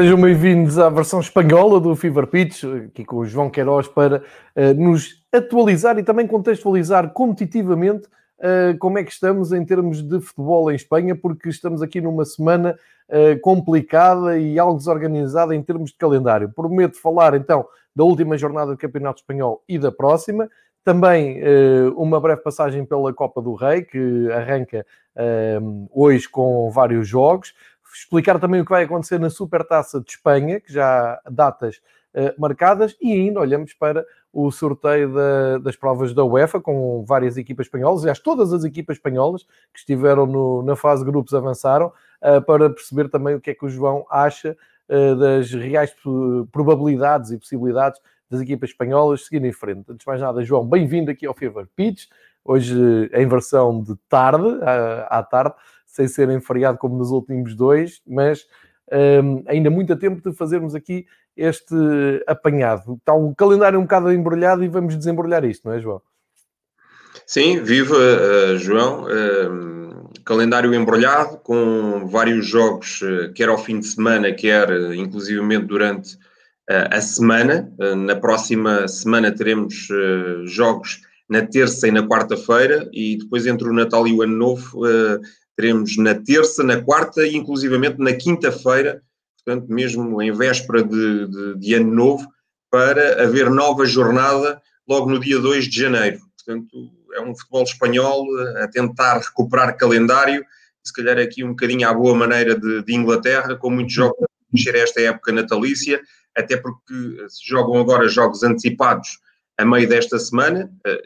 Sejam bem-vindos à versão espanhola do Fever Pitch, aqui com o João Queiroz, para uh, nos atualizar e também contextualizar competitivamente uh, como é que estamos em termos de futebol em Espanha, porque estamos aqui numa semana uh, complicada e algo desorganizada em termos de calendário. Prometo falar então da última jornada do Campeonato Espanhol e da próxima. Também uma breve passagem pela Copa do Rei, que arranca hoje com vários jogos explicar também o que vai acontecer na Supertaça de Espanha, que já há datas uh, marcadas, e ainda olhamos para o sorteio da, das provas da UEFA, com várias equipas espanholas, aliás, todas as equipas espanholas que estiveram no, na fase grupos avançaram, uh, para perceber também o que é que o João acha uh, das reais probabilidades e possibilidades das equipas espanholas seguirem em frente. Antes de mais nada, João, bem-vindo aqui ao Fever Pitch, hoje em versão de tarde, à, à tarde, sem serem feriado como nos últimos dois, mas um, ainda muito a tempo de fazermos aqui este apanhado. Está o calendário um bocado embrulhado e vamos desembrulhar isto, não é, João? Sim, viva, uh, João. Uh, calendário embrulhado, com vários jogos, uh, quer ao fim de semana, quer uh, inclusivamente durante a semana. na próxima semana teremos jogos na terça e na quarta-feira, e depois entre o Natal e o Ano Novo teremos na terça, na quarta e inclusivamente na quinta-feira, portanto, mesmo em véspera de, de, de, ano novo, para haver nova jornada logo no dia 2 de janeiro. Portanto, é um futebol espanhol a tentar recuperar calendário, se calhar aqui um bocadinho à boa maneira de, de Inglaterra, com muitos jogos a mexer esta época natalícia, até porque se jogam agora jogos antecipados a meio desta semana, eh,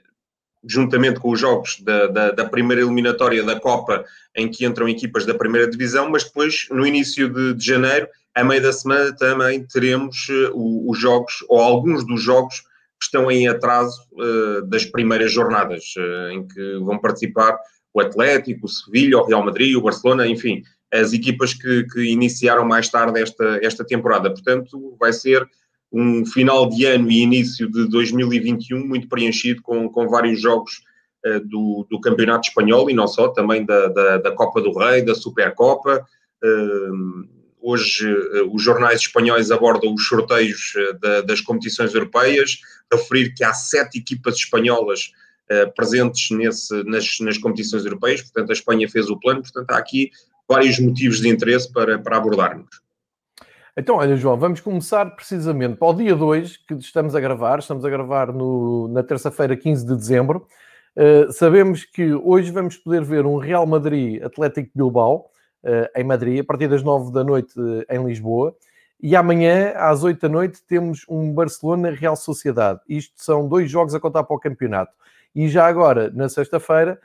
juntamente com os jogos da, da, da, primeira eliminatória da Copa, em que entram equipas da primeira divisão, mas depois, no início de, de janeiro, a meio da semana, também teremos uh, os jogos, ou alguns dos jogos, que estão em atraso uh, das primeiras jornadas, uh, em que vão participar o Atlético, o Sevilha, o Real Madrid, o Barcelona, enfim, as equipas que, que iniciaram mais tarde esta, esta temporada. Portanto, vai ser um final de ano e início de 2021 muito preenchido com, com vários jogos uh, do, do Campeonato Espanhol e não só, também da, da, da Copa do Rei, da Supercopa. Uh, hoje uh, os jornais espanhóis abordam os sorteios da, das competições europeias, referir que há sete equipas espanholas presentes nesse, nas, nas competições europeias, portanto a Espanha fez o plano, portanto há aqui vários motivos de interesse para, para abordarmos. Então, olha, João, vamos começar precisamente para o dia 2 que estamos a gravar. Estamos a gravar no, na terça-feira, 15 de dezembro. Uh, sabemos que hoje vamos poder ver um Real Madrid Atlético Bilbao uh, em Madrid, a partir das 9 da noite uh, em Lisboa. E amanhã, às 8 da noite, temos um Barcelona Real Sociedade. Isto são dois jogos a contar para o campeonato. E já agora, na sexta-feira,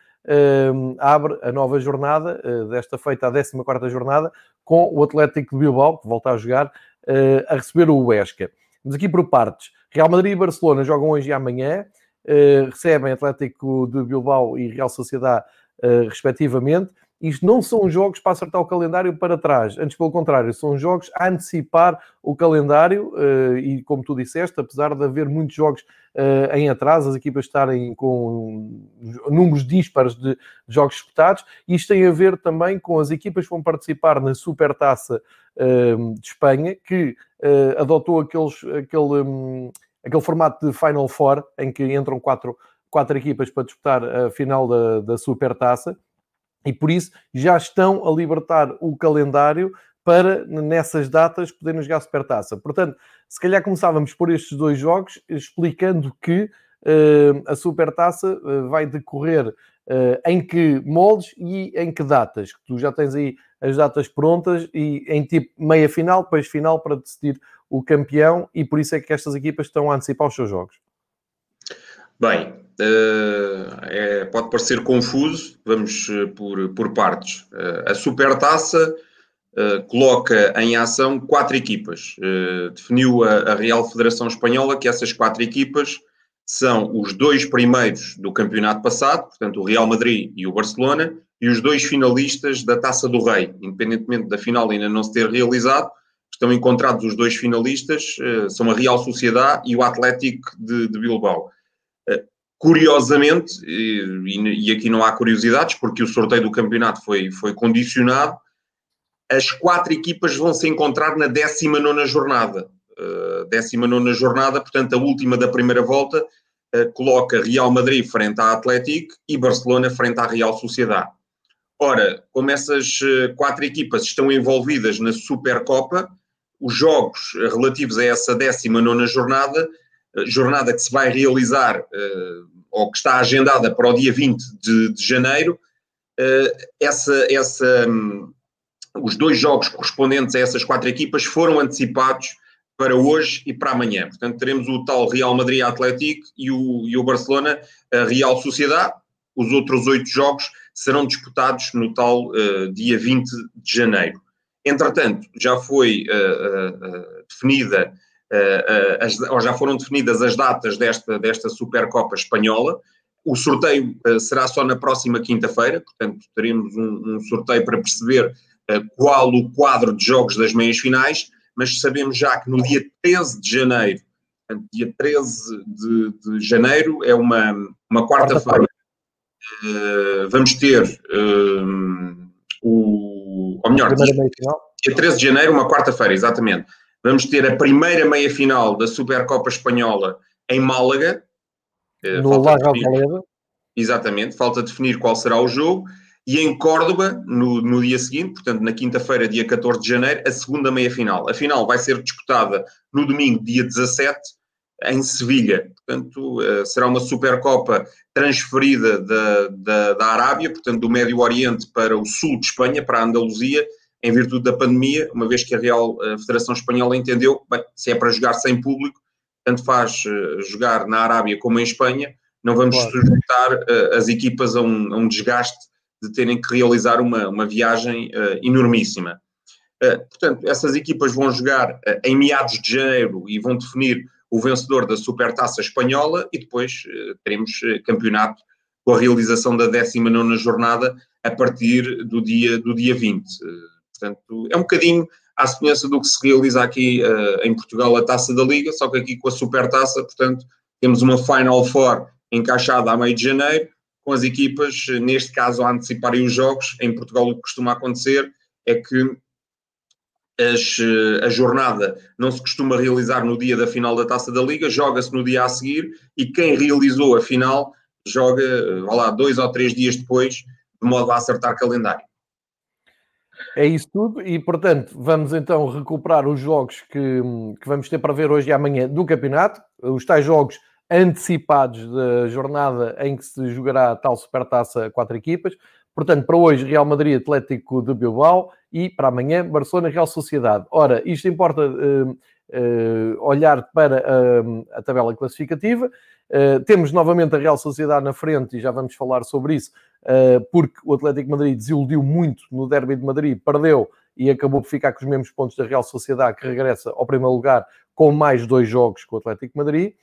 abre a nova jornada, uh, desta feita a 14 jornada, com o Atlético de Bilbao, que volta a jogar, uh, a receber o Huesca. Mas aqui por partes. Real Madrid e Barcelona jogam hoje e amanhã, recebem Atlético de Bilbao e Real Sociedade, respectivamente isto não são jogos para acertar o calendário para trás, antes pelo contrário, são jogos a antecipar o calendário uh, e, como tu disseste, apesar de haver muitos jogos uh, em atraso, as equipas estarem com números dispares de jogos disputados, isto tem a ver também com as equipas que vão participar na Supertaça uh, de Espanha, que adotou aqueles, aquele, um, aquele formato de Final Four, em que entram quatro, quatro equipas para disputar a final da, da Supertaça e por isso já estão a libertar o calendário para nessas datas poderem jogar Supertaça. Portanto, se calhar começávamos por estes dois jogos, explicando que uh, a Supertaça uh, vai decorrer uh, em que moldes e em que datas. Tu já tens aí as datas prontas e em tipo meia final, depois final para decidir o campeão e por isso é que estas equipas estão a antecipar os seus jogos. Bem, uh, é, pode parecer confuso, vamos uh, por, por partes. Uh, a Supertaça coloca em ação quatro equipas. definiu a, a, Real Federação Espanhola que essas quatro equipas são os dois primeiros do campeonato passado, portanto o Real Madrid e o Barcelona, e os dois finalistas da Taça do Rei. Independentemente da final ainda não se ter realizado, estão encontrados os dois finalistas, são a Real Sociedade e o Atlético de, de Bilbao. Curiosamente, e, e, aqui não há curiosidades, porque o sorteio do campeonato foi, foi condicionado, as quatro equipas vão se encontrar na 19 jornada. Uh, 19 jornada, portanto, a última da primeira volta, uh, coloca Real Madrid frente à Atlético e Barcelona frente à Real Sociedade. Ora, como essas uh, quatro equipas estão envolvidas na Supercopa, os jogos relativos a essa 19 jornada, jornada que se vai realizar ou que está agendada para o dia 20 de, de janeiro, essa, essa um, os dois jogos correspondentes a essas quatro equipas foram antecipados para hoje e para amanhã. Portanto, teremos o tal Real Madrid Atlético e o, e o Barcelona Real Sociedade. Os outros oito jogos serão disputados no tal uh, dia 20 de janeiro. Entretanto, já foi uh, uh, definida, as, ou já foram definidas as datas desta, desta Supercopa Espanhola. O sorteio será só na próxima quinta-feira, portanto, teremos um, um sorteio para perceber qual o quadro de jogos das meias finais, mas sabemos já que no dia 13 de janeiro, dia 13 de, de janeiro, é uma, uma quarta-feira, uh, vamos ter o. Ou melhor, dia, dia 13 de janeiro, uma quarta-feira, exatamente. Vamos ter a primeira meia final da Supercopa Espanhola em Málaga. Uh, no Lago Exatamente, falta definir qual será o jogo e em Córdoba, no, no dia seguinte, portanto na quinta-feira, dia 14 de janeiro, a segunda meia-final. A final vai ser disputada no domingo, dia 17, em Sevilha. Portanto, uh, será uma Supercopa transferida da, da, da, Arábia, portanto, do Médio Oriente para o sul de Espanha, para a Andaluzia, em virtude da pandemia, uma vez que a Real a Federação Espanhola entendeu, bem, se é para jogar sem público, tanto faz uh, jogar na Arábia como em Espanha, não vamos claro. sujeitar uh, as equipas a um, a um desgaste de terem que realizar uma, uma viagem enormíssima. Portanto, essas equipas vão jogar em meados de janeiro e vão definir o vencedor da Supertaça Espanhola e depois teremos campeonato com a realização da 19 jornada a partir do dia, do dia 20. Portanto, é um bocadinho à semelhança do que se realiza aqui em Portugal a Taça da Liga, só que aqui com a Supertaça, portanto, temos uma Final Four encaixada a meio de janeiro, com as equipas, neste caso, a anteciparem os jogos. Em Portugal, o que costuma acontecer é que as, a jornada não se costuma realizar no dia da final da Taça da Liga, joga-se no dia a seguir e quem realizou a final joga, vá lá, dois ou três dias depois, de modo a acertar calendário. É isso tudo e, portanto, vamos então recuperar os jogos que, que vamos ter para ver hoje e amanhã do campeonato, os tais jogos antecipados da jornada em que se jogará a tal supertaça a quatro equipas. Portanto, para hoje, Real Madrid Atlético de Bilbao e para amanhã, Barcelona Real Sociedade. Ora, isto importa uh, uh, olhar para uh, a tabela classificativa. Temos novamente a Real Sociedade na frente e já vamos falar sobre isso, porque o Atlético Madrid desiludiu muito no Derby de Madrid, perdeu e acabou por ficar com os mesmos pontos da Real Sociedade, que regressa ao primeiro lugar com mais dois jogos com o Atlético Madrid.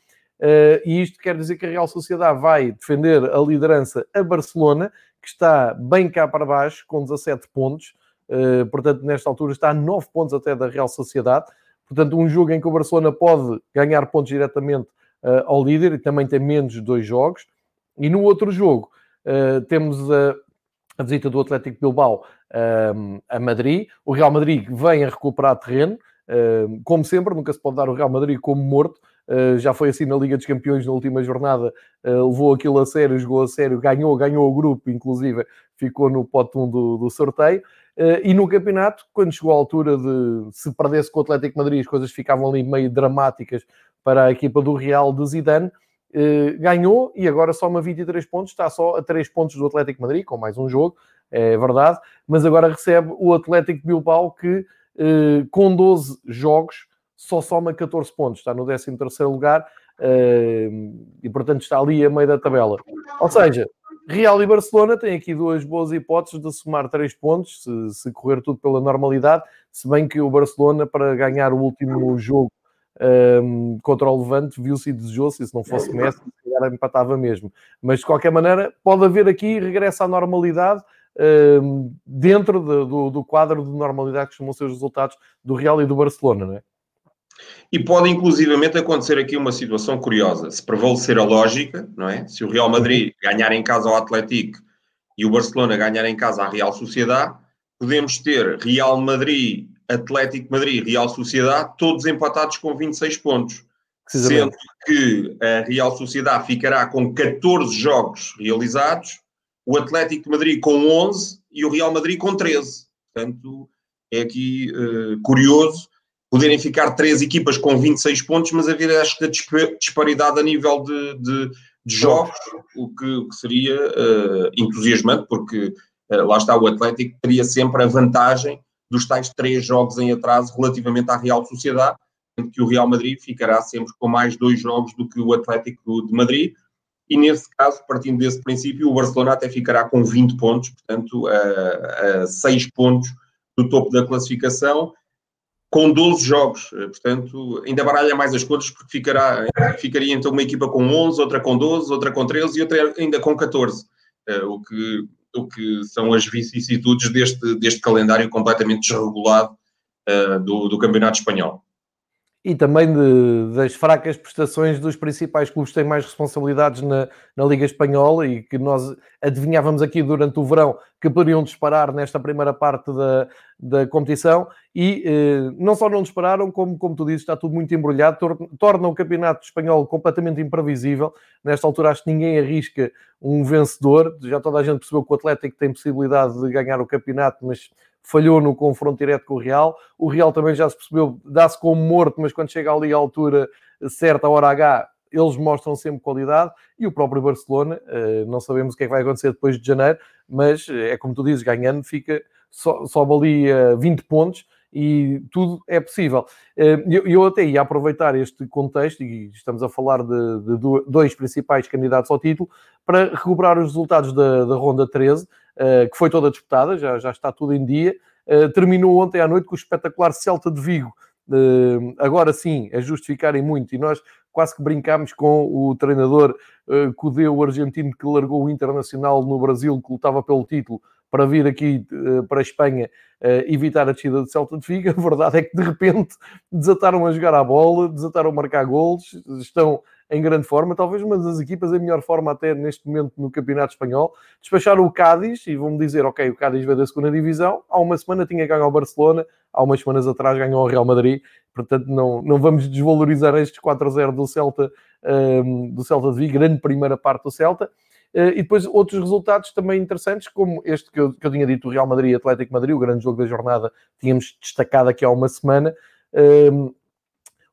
Uh, e isto quer dizer que a Real Sociedade vai defender a liderança a Barcelona, que está bem cá para baixo, com 17 pontos. Uh, portanto, nesta altura está a 9 pontos até da Real Sociedade. Portanto, um jogo em que o Barcelona pode ganhar pontos diretamente uh, ao líder e também tem menos dois jogos. E no outro jogo, temos a, a, visita do Atlético Bilbao a Madrid. O Real Madrid vem a recuperar terreno. como sempre, nunca se pode dar o Real Madrid como morto, Uh, já foi assim na Liga dos Campeões na última jornada, uh, levou aquilo a sério, jogou a sério, ganhou, ganhou o grupo, inclusive ficou no pote 1 do, do sorteio. Uh, e no campeonato, quando chegou à altura de se perdesse com o Atlético Madrid, as coisas ficavam ali meio dramáticas para a equipa do Real de Zidane. ganhou e agora soma 23 pontos, está só a 3 pontos do Atlético Madrid, com mais um jogo, é verdade, mas agora recebe o Atlético Bilbao que com 12 jogos só soma 14 pontos, está no 13 lugar uh, e, portanto, está ali a meio da tabela. Ou seja, Real e Barcelona têm aqui duas boas hipóteses de somar 3 pontos, se, se, correr tudo pela normalidade, se bem que o Barcelona, para ganhar o último jogo um, contra o Levante, viu-se e desejou-se, e se não fosse Messi, se calhar empatava mesmo. Mas, de qualquer maneira, pode haver aqui regresso à normalidade, um, dentro de, do, do, quadro de normalidade que costumam ser os resultados do Real e do Barcelona, não é? E pode inclusivamente acontecer aqui uma situação curiosa. Se prevalecer a lógica, não é? Se o Real Madrid ganhar em casa ao Atlético e o Barcelona ganhar em casa à Real Sociedade, podemos ter Real Madrid, Atlético Madrid, Real Sociedade, todos empatados com 26 pontos. Sendo que a Real Sociedade ficará com 14 jogos realizados, o Atlético Madrid com 11 e o Real Madrid com 13. Portanto, é aqui uh, curioso poderem ficar três equipas com 26 pontos, mas haver esta disparidade a nível de, de, de jogos, o que, que seria uh, entusiasmante, porque uh, lá está o Atlético, teria sempre a vantagem dos tais três jogos em atraso relativamente à Real Sociedade, que o Real Madrid ficará sempre com mais dois jogos do que o Atlético de Madrid, e nesse caso, partindo desse princípio, o Barcelona até ficará com 20 pontos, portanto, a, a 6 pontos do topo da classificação, com 12 jogos. Portanto, ainda baralha mais as contas, porque ficará, ficaria então uma equipa com 11, outra com 12, outra com 13 e outra ainda com 14. Eh, o que, o que são as vicissitudes deste, deste calendário completamente desregulado uh, do, do Campeonato Espanhol e também de, das fracas prestações dos principais clubes que têm mais responsabilidades na, na, Liga Espanhola e que nós adivinhávamos aqui durante o verão que poderiam disparar nesta primeira parte da, da competição e eh, não só não dispararam, como, como tu dizes, está tudo muito embrulhado, tor torna o campeonato espanhol completamente imprevisível. Nesta altura acho que ninguém arrisca um vencedor, já toda a gente percebeu que o Atlético tem possibilidade de ganhar o campeonato, mas falhou no confronto direto com o Real. O Real também já se percebeu, dá-se como morto, mas quando chega ali à altura certa, a hora H, eles mostram sempre qualidade. E o próprio Barcelona, eh, não sabemos o que é que vai acontecer depois de janeiro, mas eh, é como tu dizes, ganhando fica, sobe ali 20 pontos e tudo é possível. Eh, eu, até ia aproveitar este contexto, e estamos a falar de, de dois principais candidatos ao título, para recuperar os resultados da, da Ronda 13, eh, que foi toda disputada, já, já está tudo em dia. Eh, terminou ontem à noite com o espetacular Celta de Vigo. agora sim, é justificarem muito, e nós quase que brincámos com o treinador uh, Cudeu, argentino, que largou o Internacional no Brasil, que lutava pelo título, para vir aqui uh, para a Espanha uh, evitar a descida de Celta de Vigo. A verdade é que de repente desataram a jogar a bola, desataram a marcar golos, estão em grande forma, talvez uma das equipas em melhor forma até neste momento no Campeonato Espanhol. Despacharam o Cádiz e vão-me dizer, ok, o Cádiz veio da segunda divisão, há uma semana tinha ganho ao Barcelona, há umas semanas atrás ganhou ao Real Madrid, portanto não, não vamos desvalorizar estes 4-0 do Celta, um, do Celta de Vigo, grande primeira parte do Celta. Uh, e depois outros resultados também interessantes, como este que eu, que eu tinha dito, o Real Madrid e Atlético Madrid, o grande jogo da jornada, tínhamos destacado aqui há uma semana. Um,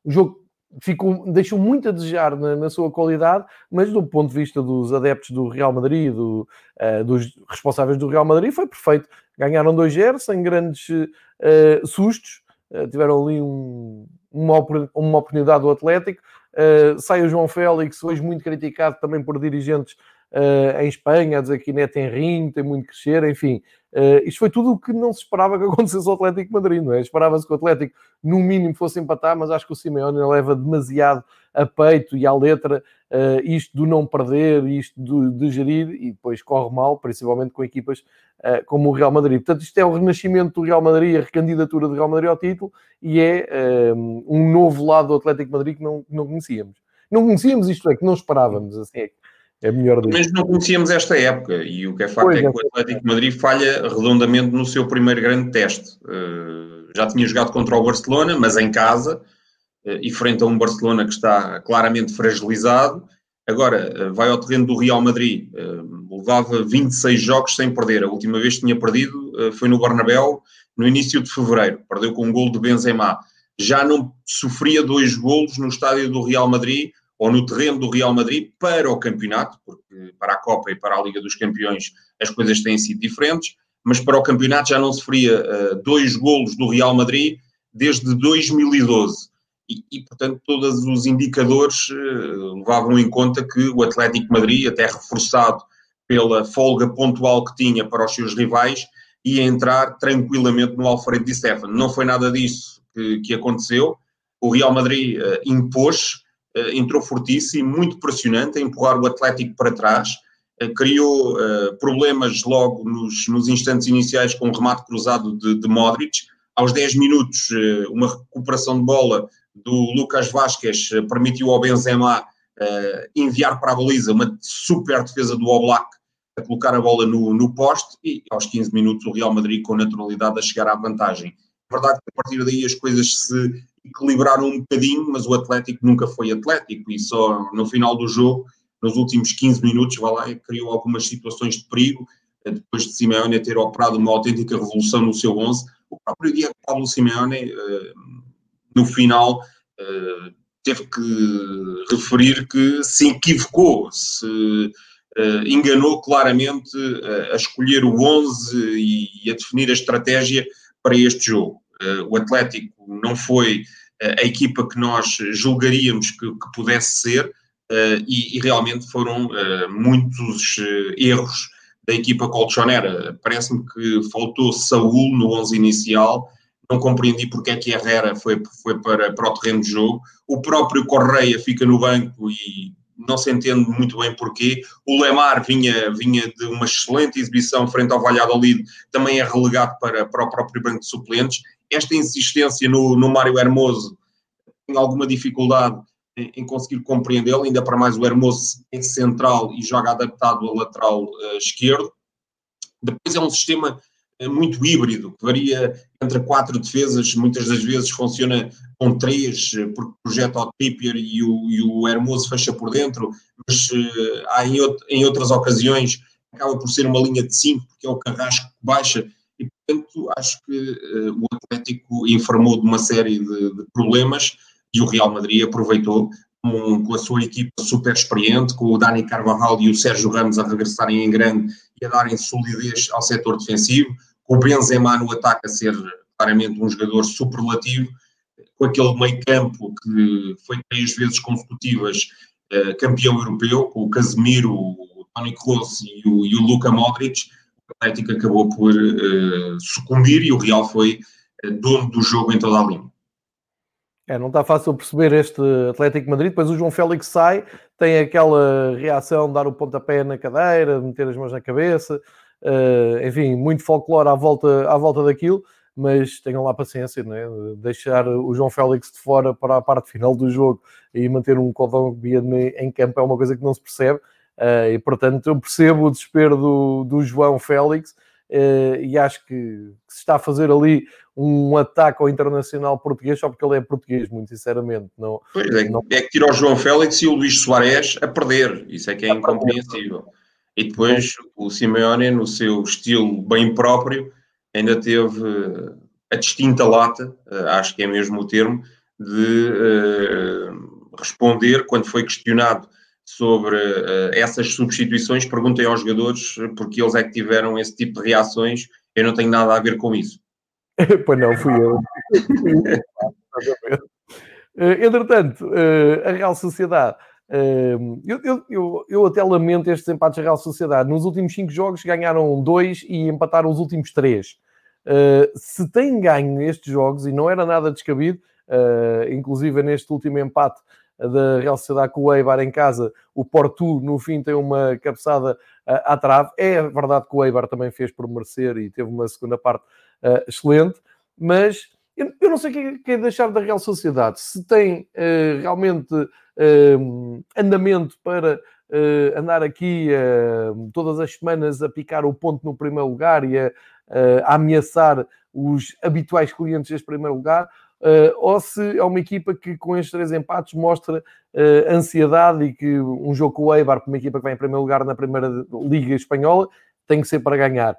o jogo ficou, deixou muito a desejar na, na, sua qualidade, mas do ponto de vista dos adeptos do Real Madrid, do, uh, dos responsáveis do Real Madrid, foi perfeito. Ganharam 2-0 sem grandes uh, sustos, uh, tiveram ali um, uma, uma oportunidade do Atlético. sai o João Félix, hoje muito criticado também por dirigentes uh, em Espanha, a dizer que ainda tem rim, tem muito que crescer, enfim. Uh, isto foi tudo o que não se esperava que acontecesse ao Atlético Madrid, não é? Esperava-se que o Atlético, no mínimo, fosse empatar, mas acho que o Simeone leva demasiado a peito e à letra uh, isto do não perder, isto do, de gerir, e depois corre mal, principalmente com equipas uh, como o Real Madrid. Portanto, isto é o renascimento do Real Madrid, a recandidatura do Real Madrid ao título, e é um novo lado do Atlético Madrid que não, que não conhecíamos. Não conhecíamos isto, é que não esperávamos, assim é é melhor. Mas não conhecíamos esta época e o que é facto pois é, é que o Atlético de Madrid falha redondamente no seu primeiro grande teste. Uh, já tinha jogado contra o Barcelona, mas em casa uh, e frente a um Barcelona que está claramente fragilizado. Agora uh, vai ao terreno do Real Madrid, levava 26 jogos sem perder. A última vez que tinha perdido foi no Bernabéu no início de fevereiro, perdeu com um gol de Benzema. Já não sofria dois golos no estádio do Real Madrid ou no terreno do Real Madrid para o campeonato, porque para a Copa e para a Liga dos Campeões as coisas têm sido diferentes, mas para o campeonato já não sofria uh, dois golos do Real Madrid desde 2012. E, e portanto, todos os indicadores uh, levavam em conta que o Atlético Madrid, até reforçado pela folga pontual que tinha para os seus rivais, ia entrar tranquilamente no Alfredo Di Stefano. Não foi nada disso que, que aconteceu. O Real Madrid uh, impôs, eh, entrou fortíssimo, muito pressionante, a empurrar o Atlético para trás, eh, criou uh, problemas logo nos, nos, instantes iniciais com o remate cruzado de, de, Modric. Aos 10 minutos, uma recuperação de bola do Lucas Vasquez permitiu ao Benzema enviar para a baliza uma super defesa do Oblak a colocar a bola no, no poste e aos 15 minutos o Real Madrid com naturalidade a chegar à vantagem. É verdade que a partir daí as coisas se equilibraram um bocadinho, mas o Atlético nunca foi Atlético e só no final do jogo, nos últimos 15 minutos, vai lá, criou algumas situações de perigo, eh, depois de Simeone ter operado uma autêntica revolução no seu 11. O próprio Diego Pablo Simeone, eh, no final, eh, teve que referir que se equivocou, se enganou claramente a escolher o 11 e a definir a estratégia para este jogo. O Atlético não foi a equipa que nós julgaríamos que, que pudesse ser e, e, realmente foram muitos erros da equipa colchonera. Parece-me que faltou Saúl no 11 inicial, não compreendi porque é que Herrera foi, foi para, para o terreno de jogo. O próprio Correia fica no banco e não se entende muito bem porquê. O Lemar vinha, vinha de uma excelente exibição frente ao Valladolid, também é relegado para, para o próprio banco de suplentes. Esta insistência no, no Mário Hermoso tem alguma dificuldade em, em conseguir compreendê-lo, ainda para mais o Hermoso é central e joga adaptado ao lateral uh, esquerdo. Depois é um sistema uh, muito híbrido, que varia entre quatro defesas, muitas das vezes funciona com três, uh, porque projeta o Trippier e o, e o Hermoso fecha por dentro, mas há em, em, outras ocasiões acaba por ser uma linha de cinco, porque é o Carrasco que baixa, portanto acho que o Atlético informou de uma série de, de problemas, e o Real Madrid aproveitou com, com, a sua equipa super experiente, com o Dani Carvajal e o Sérgio Ramos a regressarem em grande e a darem solidez ao setor defensivo, com o Benzema no ataque a ser claramente um jogador superlativo, com aquele meio campo que foi três vezes consecutivas uh, campeão europeu, com o Casemiro, o Toni Kroos e o, e o Luka Modric, o Atlético acabou por uh, sucumbir e o Real foi uh, dono do jogo em toda a linha. É, não está fácil perceber este Atlético Madrid. Depois o João Félix sai, tem aquela reação de dar o pontapé na cadeira, meter as mãos na cabeça, uh, enfim, muito folclore à volta, à volta daquilo. Mas tenham lá paciência, né? deixar o João Félix de fora para a parte final do jogo e manter um cordão em campo é uma coisa que não se percebe. Uh, e portanto, eu percebo o desespero do, do João Félix Uh, e acho que, se está a fazer ali um ataque ao internacional português só porque ele é português, muito sinceramente. Não, pois é, não... é que tira o João Félix e o Luís Soares a perder, isso é que é a incompreensível. E depois o Simeone, no seu estilo bem próprio, ainda teve a distinta lata, acho que é mesmo o termo, de uh, responder quando foi questionado sobre uh, essas substituições, perguntem aos jogadores porque eles é que tiveram esse tipo de reações. Eu não tenho nada a ver com isso. pois não, fui eu. entretanto, uh, a Real Sociedade. Eu, eu, eu, eu, até lamento estes empates da Real Sociedade. Nos últimos cinco jogos ganharam dois e empataram os últimos três. se têm ganho estes jogos, e não era nada descabido, inclusive neste último empate da Real Sociedade com o Eibar em casa, o Porto no fim tem uma cabeçada uh, à trave. É verdade que o Eibar também fez por merecer e teve uma segunda parte uh, excelente, mas eu, não sei o que, que é deixar da Real Sociedade. Se tem uh, realmente andamento para andar aqui todas as semanas a picar o ponto no primeiro lugar e a, a ameaçar os habituais clientes deste primeiro lugar, uh, ou se é uma equipa que com estes três empates mostra uh, ansiedade e que um jogo com o Eibar, uma equipa que vai em primeiro lugar na primeira Liga Espanhola, tem que ser para ganhar.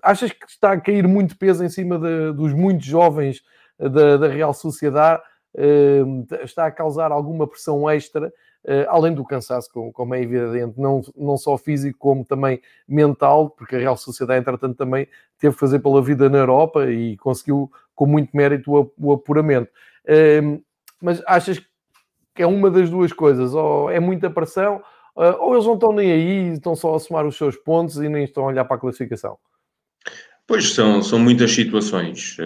Achas que está a cair muito peso em cima de, dos muitos jovens da, da Real Sociedade? Está a causar alguma pressão extra além do cansaço, como, é evidente, não, não só físico, como também mental, porque a Real Sociedade, entretanto, também teve que fazer pela vida na Europa e conseguiu com muito mérito o, apuramento. Uh, mas achas que é uma das duas coisas, ou é muita pressão, uh, ou eles não estão nem aí, estão só a somar os seus pontos e nem estão a olhar para a classificação? Pois são, são muitas situações.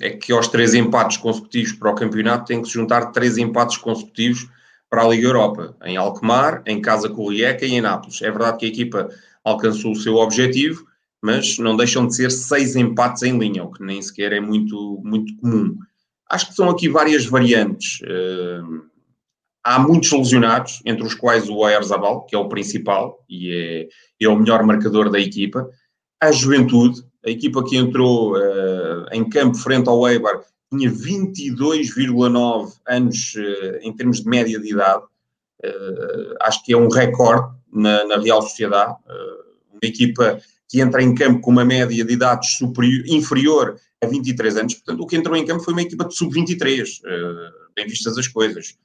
É que aos três empates consecutivos para o campeonato tem que se juntar três empates consecutivos para a Liga Europa, em Alkmaar, em Casa com e em Nápoles. É verdade que a equipa alcançou o seu objetivo, mas não deixam de ser seis empates em linha, o que nem sequer é muito, muito comum. Acho que são aqui várias variantes. Uh, há muitos lesionados, entre os quais o Oyarzabal, que é o principal e é, é o melhor marcador da equipa. A Juventude, a equipa que entrou uh, em campo frente ao Eibar, tinha 22,9 anos uh, em termos de média de idade. Uh, acho que é um recorde na, na Real Sociedade. uma equipa que entra em campo com uma média de idade superior, inferior a 23 anos. Portanto, o que entrou em campo foi uma equipa de sub-23, bem vistas as coisas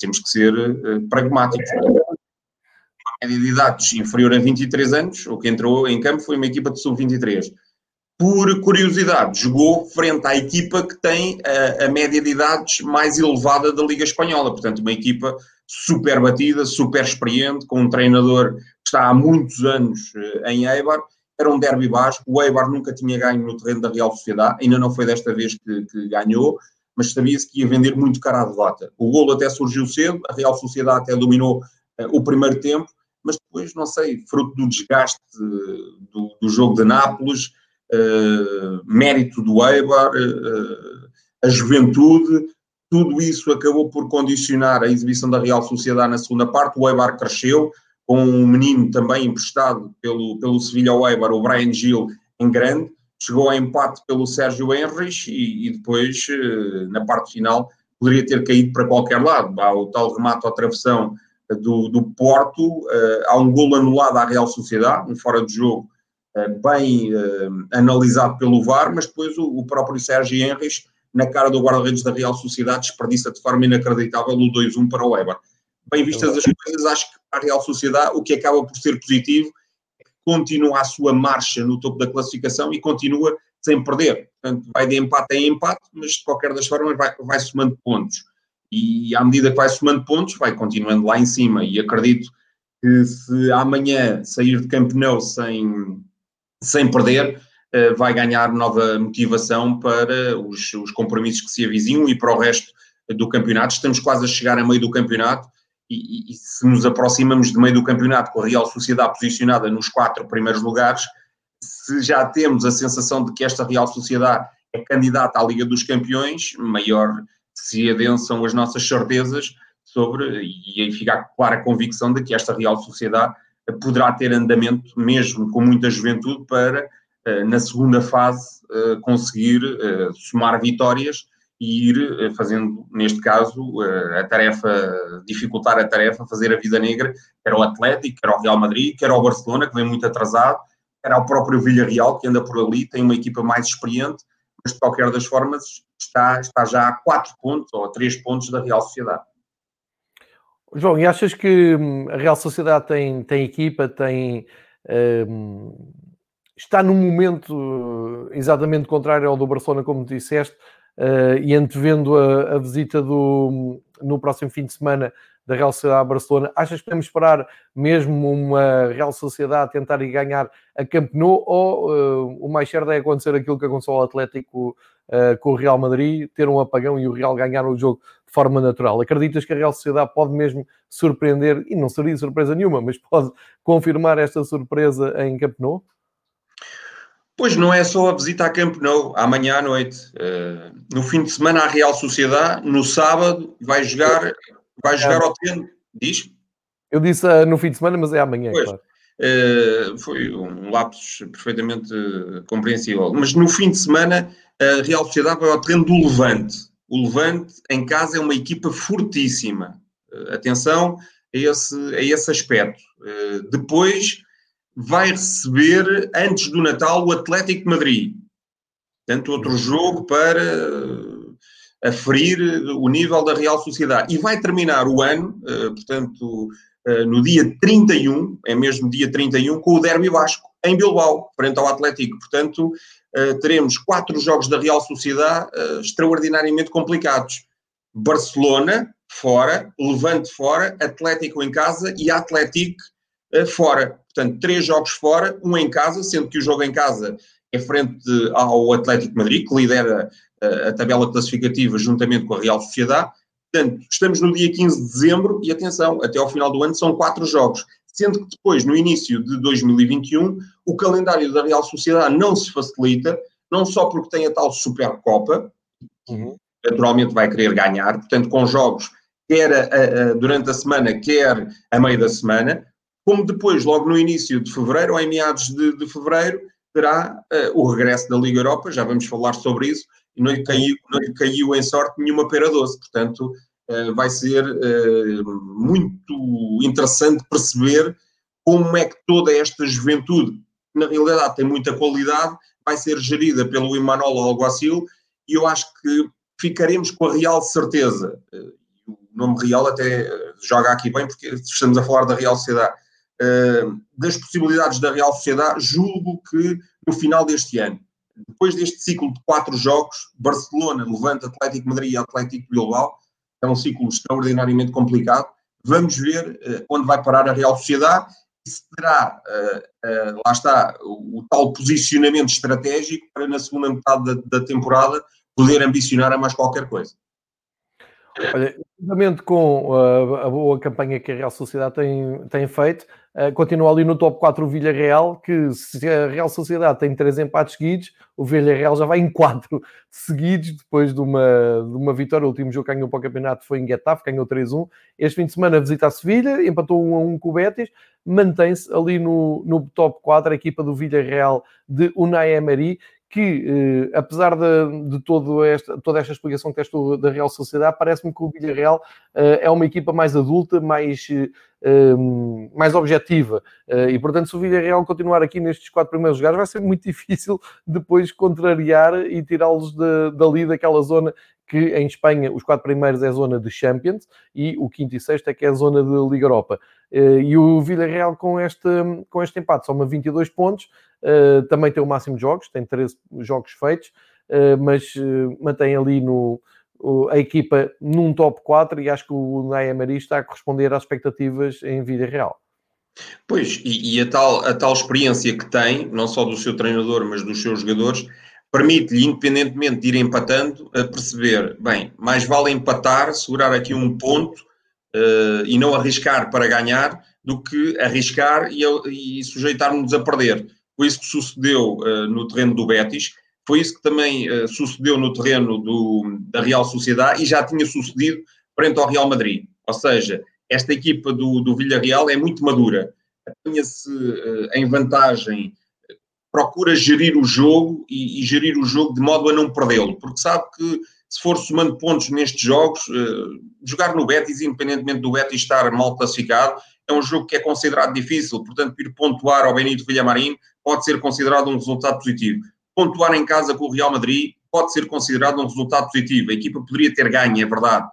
temos que ser pragmáticos. Uma média de idades inferior a 23 anos, o que entrou em campo foi uma equipa de sub-23. Por curiosidade, jogou frente à equipa que tem a, a, média de idades mais elevada da Liga Espanhola. Portanto, uma equipa super batida, super experiente, com um treinador que está há muitos anos uh, em Eibar. Era um derby basco. O Eibar nunca tinha ganho no terreno da Real Sociedade, ainda não foi desta vez que, que ganhou mas sabia-se que ia vender muito caro à derrota. O golo até surgiu cedo, a Real Sociedade até dominou uh, o primeiro tempo, mas depois, não sei, fruto do desgaste do, do, jogo de Nápoles, mérito do Eibar, uh, a juventude, tudo isso acabou por condicionar a exibição da Real Sociedade na segunda parte. O Eibar cresceu, com um menino também emprestado pelo, pelo Sevilha ao Eibar, o Brian Gil, em grande, chegou a empate pelo Sérgio Henrich e, e, depois, eh, na parte final, poderia ter caído para qualquer lado. Há o tal remate à travessão do, do Porto, eh, há um golo anulado à Real Sociedade, um fora de jogo eh, bem analisado pelo VAR, mas depois o, o próprio Sérgio Henrich, na cara do guarda-redes da Real Sociedade, desperdiça de forma inacreditável o 2-1 para o Weber. Bem vistas as coisas, acho que a Real Sociedade o que acaba por ser positivo continua a sua marcha no topo da classificação e continua sem perder. Portanto, vai de empate em empate, mas de qualquer das formas vai, vai somando pontos. E à medida que vai somando pontos, vai continuando lá em cima. E acredito que se amanhã sair de campeão sem, sem perder, uh, vai ganhar nova motivação para os, os compromissos que se avizinham e para o resto do campeonato. Estamos quase a chegar a meio do campeonato e, e, se nos aproximamos de meio do campeonato com a Real Sociedade posicionada nos quatro primeiros lugares, se já temos a sensação de que esta Real Sociedade é candidata à Liga dos Campeões, maior se adensam as nossas certezas sobre, e aí fica a clara convicção de que esta Real Sociedade poderá ter andamento, mesmo com muita juventude, para, eh, na segunda fase, eh, conseguir eh, somar vitórias e ir fazendo, neste caso, a tarefa, dificultar a tarefa, fazer a vida negra, quer o Atlético, quer o Real Madrid, quer o Barcelona, que vem muito atrasado, quer o próprio Villarreal, que anda por ali, tem uma equipa mais experiente, mas de qualquer das formas está, está já a 4 pontos ou a 3 pontos da Real Sociedade. João, e achas que hum, a Real Sociedade tem, tem equipa, tem. Um, está num momento eh, exatamente contrário ao do Barcelona, como disseste, uh, e antevendo a, a, visita do, no próximo fim de semana da Real Sociedade a Barcelona, achas que podemos esperar mesmo uma Real Sociedade tentar ir ganhar a Camp Nou ou uh, o mais certo é acontecer aquilo que aconteceu ao Atlético uh, com o Real Madrid, ter um apagão e o Real ganhar o jogo de forma natural? Acreditas que a Real Sociedade pode mesmo surpreender, e não seria surpresa nenhuma, mas pode confirmar esta surpresa em Camp Nou? Pois não é só a visita a Camp Nou, amanhã à noite. Uh, no fim de semana, a Real Sociedade, no sábado, vai jogar, vai jogar ao treino. Diz? Eu disse uh, no fim de semana, mas é amanhã, pois. claro. Uh, foi um lapsus perfeitamente compreensível. Mas no fim de semana, a Real Sociedade vai ao treino do Levante. O Levante, em casa, é uma equipa fortíssima. atenção a esse, a esse aspecto. depois vai receber, antes do Natal, o Atlético de Madrid. Portanto, outro jogo para eh, aferir o nível da Real Sociedade. E vai terminar o ano, eh, portanto, eh, no dia 31, é mesmo dia 31, com o Derby Vasco, em Bilbao, frente ao Atlético. Portanto, teremos quatro jogos da Real Sociedade extraordinariamente complicados. Barcelona, fora, Levante fora, Atlético em casa e Atlético fora. Portanto, três jogos fora, um em casa, sendo que o jogo em casa é frente ao Atlético Madrid, que lidera eh, a tabela classificativa juntamente com a Real Sociedade. Portanto, estamos no dia 15 de dezembro e atenção, até ao final do ano são quatro jogos. Sendo que depois, no início de 2021, o calendário da Real Sociedade não se facilita, não só porque tem a tal Supercopa, uhum. naturalmente vai querer ganhar, portanto, com jogos quer a, a, durante a semana, quer a meio da semana, como depois, logo no início de fevereiro, ou em meados de, de fevereiro, terá uh, o regresso da Liga Europa, já vamos falar sobre isso, e não lhe caiu, não lhe caiu em sorte nenhuma pera doce, portanto, vai ser uh, muito interessante perceber como é que toda esta juventude, que na realidade tem muita qualidade, vai ser gerida pelo Emmanuel Alguacil, e eu acho que ficaremos com a real certeza, o nome real até joga aqui bem, porque estamos a falar da Real Sociedade, das possibilidades da Real Sociedade, julgo que no final deste ano, depois deste ciclo de quatro jogos, Barcelona, Levante, Atlético Madrid e Atlético Bilbao, é um ciclo extraordinariamente complicado, vamos ver uh, onde vai parar a Real Sociedade e se terá, uh, lá está, o, o, tal posicionamento estratégico para na segunda metade da, da temporada poder ambicionar a mais qualquer coisa. Olha, juntamente com uh, a boa campanha que a Real Sociedade tem, tem feito, uh, continua ali no top 4 o Villarreal, que se a Real Sociedade tem 3 empates seguidos, o Villarreal já vai em 4 seguidos, depois de uma, de uma vitória. O último jogo que ganhou para o campeonato foi em Getafe, ganhou 3-1. Este fim de semana visita a Sevilha, empatou 1-1 com o Betis, mantém-se ali no, no top 4 a equipa do Villarreal de Unai Emery, que, eh, apesar de, de todo esta, toda esta explicação que tens da Real Sociedade, parece-me que o Villarreal eh, é uma equipa mais adulta, mais, eh, mais objetiva. Eh, e, portanto, se o Villarreal continuar aqui nestes quatro primeiros lugares, vai ser muito difícil depois contrariar e tirá-los dali daquela zona que em Espanha os quatro primeiros é a zona de Champions e o quinto e sexto é que é a zona de Liga Europa. Eh, e o Villarreal com este, com este empate soma 22 pontos, eh, também tem o máximo de jogos, tem 13 jogos feitos, eh, mas mantém ali no, a equipa num top 4 e acho que o Naya Mari está a corresponder às expectativas em Villarreal. Pois, e, e, a, tal, a tal experiência que tem, não só do seu treinador, mas dos seus jogadores, permite-lhe, independentemente de ir empatando, a perceber, bem, mais vale empatar, segurar aqui um ponto uh, e não arriscar para ganhar, do que arriscar e, e sujeitar-nos a perder. Foi isso que sucedeu uh, no terreno do Betis, foi isso que também uh, sucedeu no terreno do, da Real Sociedade e já tinha sucedido frente ao Real Madrid. Ou seja, esta equipa do, do Villarreal é muito madura, apanha-se em vantagem procura gerir o jogo e, e, gerir o jogo de modo a não perdê-lo, porque sabe que se for somando pontos nestes jogos, uh, jogar no Betis, independentemente do Betis estar mal classificado, é um jogo que é considerado difícil, portanto, ir pontuar ao Benito Villamarim pode ser considerado um resultado positivo. Pontuar em casa com o Real Madrid pode ser considerado um resultado positivo. A equipa poderia ter ganho, é verdade,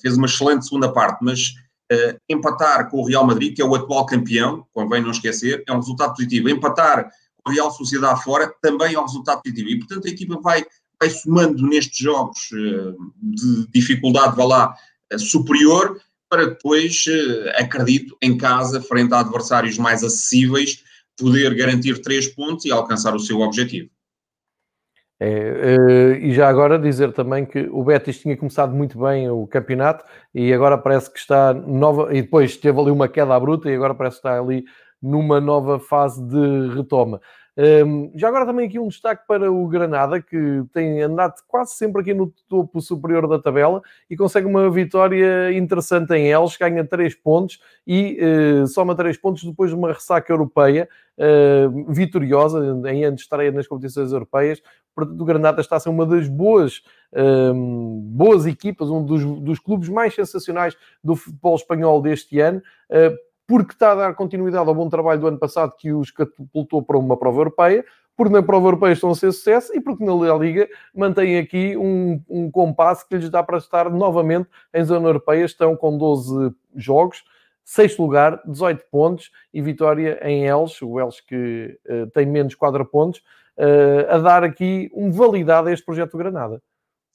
fez uma excelente segunda parte, mas uh, empatar com o Real Madrid, que é o atual campeão, convém não esquecer, é um resultado positivo. Empatar Real Sociedade fora, também ao resultado positivo. E, portanto, a equipa vai, vai somando nestes jogos uh, de dificuldade, vá lá, uh, superior, para depois, uh, acredito, em casa, frente a adversários mais acessíveis, poder garantir três pontos e alcançar o seu objetivo. É, e já agora dizer também que o Betis tinha começado muito bem o campeonato e agora parece que está nova, e depois teve ali uma queda bruta e agora parece que está ali numa nova fase de retoma. Um, já agora também aqui um destaque para o Granada, que tem andado quase sempre aqui no topo superior da tabela e consegue uma vitória interessante em Elche, ganha 3 pontos e uh, soma 3 pontos depois de uma ressaca europeia uh, vitoriosa em estreia nas competições europeias. Portanto, o Granada está a ser uma das boas, um, boas equipas, um dos, dos clubes mais sensacionais do futebol espanhol deste ano. Uh, porque está a dar continuidade ao bom trabalho do ano passado que os catapultou para uma prova europeia, porque na prova europeia estão a ser sucesso e porque na Liga mantém aqui um, um compasso que lhes dá para estar novamente em zona europeia. Estão com 12 jogos, sexto lugar, 18 pontos e vitória em Elche, o Elche que uh, tem menos 4 pontos, uh, a dar aqui um validade a este projeto Granada.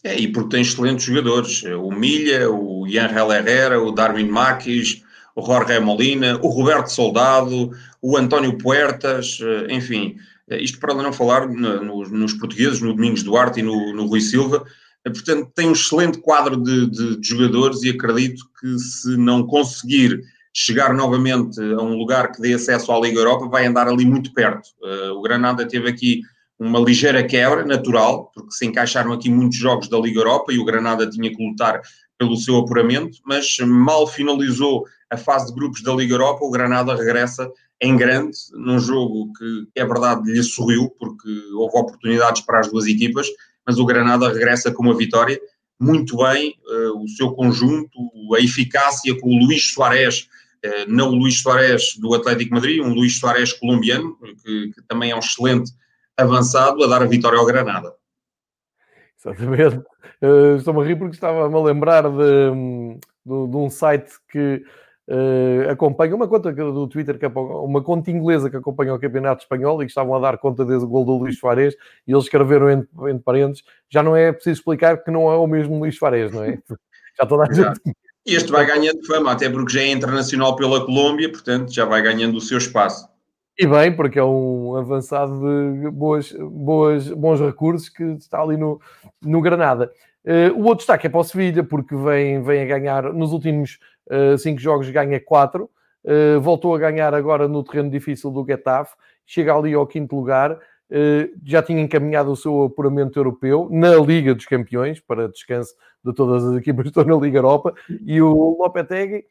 É, e porque tem excelentes jogadores, o Milha, o Ian Herrera, o Darwin Maquis, o Jorge Molina, o Roberto Soldado, o António Puertas, eh, enfim, eh, isto para não falar nos, nos portugueses, no Domingos Duarte e no, no Rui Silva, eh, portanto tem um excelente quadro de, de, de, jogadores e acredito que se não conseguir chegar novamente a um lugar que dê acesso à Liga Europa, vai andar ali muito perto. o Granada teve aqui uma ligeira quebra natural, porque se encaixaram aqui muitos jogos da Liga Europa e o Granada tinha que lutar pelo seu apuramento, mas mal finalizou a fase de grupos da Liga Europa, o Granada regressa em grande, num jogo que é verdade lhe sorriu, porque houve oportunidades para as duas equipas, mas o Granada regressa com uma vitória muito bem, uh, o seu conjunto, a eficácia com o Luís Soares, uh, não o Luís Soares do Atlético Madrid, um Luís Soares colombiano, que, que também é um excelente avançado, a dar a vitória ao Granada. Exatamente. Uh, Estou-me a rir porque estava-me a lembrar de, de, de um site que uh, acompanha uma conta do Twitter, que, uma conta inglesa que acompanha o Campeonato Espanhol e que estavam a dar conta desse gol do Luís Fares e eles escreveram entre, entre parênteses. Já não é preciso explicar que não é o mesmo Luís Fares, não é? Já toda a gente. E este vai ganhando fama, até porque já é internacional pela Colômbia, portanto já vai ganhando o seu espaço. E bem, porque é um avançado de boas, boas, bons recursos que está ali no, no Granada. Uh, o outro destaque é para o Sevilha, porque vem, vem a ganhar nos últimos cinco jogos, ganha quatro. Uh, voltou a ganhar agora no terreno difícil do Getafe, chega ali ao quinto lugar. já tinha encaminhado o seu apuramento europeu na Liga dos Campeões, para descanso de todas as equipas que estão na Liga Europa, e o Lopetegui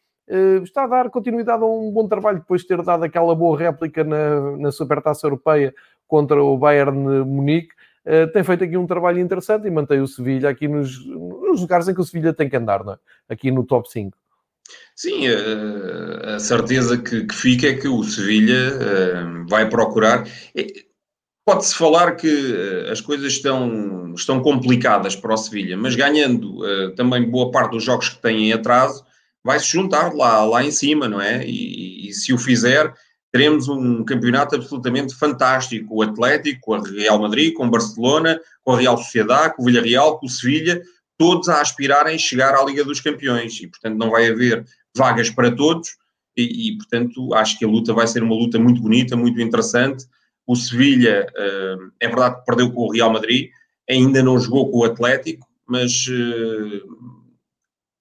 está a dar continuidade a um bom trabalho depois de ter dado aquela boa réplica na, na Supertaça Europeia contra o Bayern Munique. Uh, tem feito aqui um trabalho interessante e mantém o Sevilha aqui nos, nos lugares em que o Sevilha tem que andar, é? aqui no top 5. Sim, a, a certeza que, que, fica é que o Sevilha uh, vai procurar. Pode-se falar que as coisas estão, estão complicadas para o Sevilha, mas ganhando também boa parte dos jogos que têm em atraso, vai se juntar lá, lá em cima, não é? E, e, se o fizer, teremos um campeonato absolutamente fantástico. O Atlético, com a Real Madrid, com o Barcelona, com a Real Sociedade, com o Villarreal, com o Sevilha, todos a aspirarem chegar à Liga dos Campeões. E, portanto, não vai haver vagas para todos. E, e portanto, acho que a luta vai ser uma luta muito bonita, muito interessante. O Sevilha, uh, é verdade que perdeu com o Real Madrid, ainda não jogou com o Atlético, mas uh,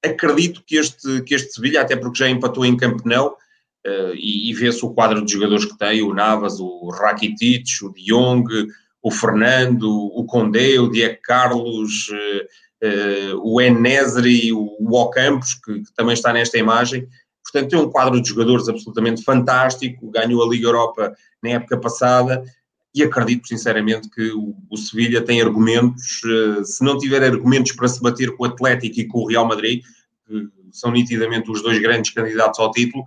acredito que este, que este Sevilha, até porque já empatou em Camp Nou, uh, e, e vê-se o quadro de jogadores que tem, o Navas, o Rakitic, o De Jong, o Fernando, o Condé, o Diego Carlos, uh, o Enesri, o, o Ocampos, que, que, também está nesta imagem. Portanto, tem um quadro de jogadores absolutamente fantástico, ganhou a Liga Europa na época passada, e acredito sinceramente que o, o Sevilha tem argumentos, uh, se não tiver argumentos para se bater com o Atlético e com o Real Madrid, que são nitidamente os dois grandes candidatos ao título,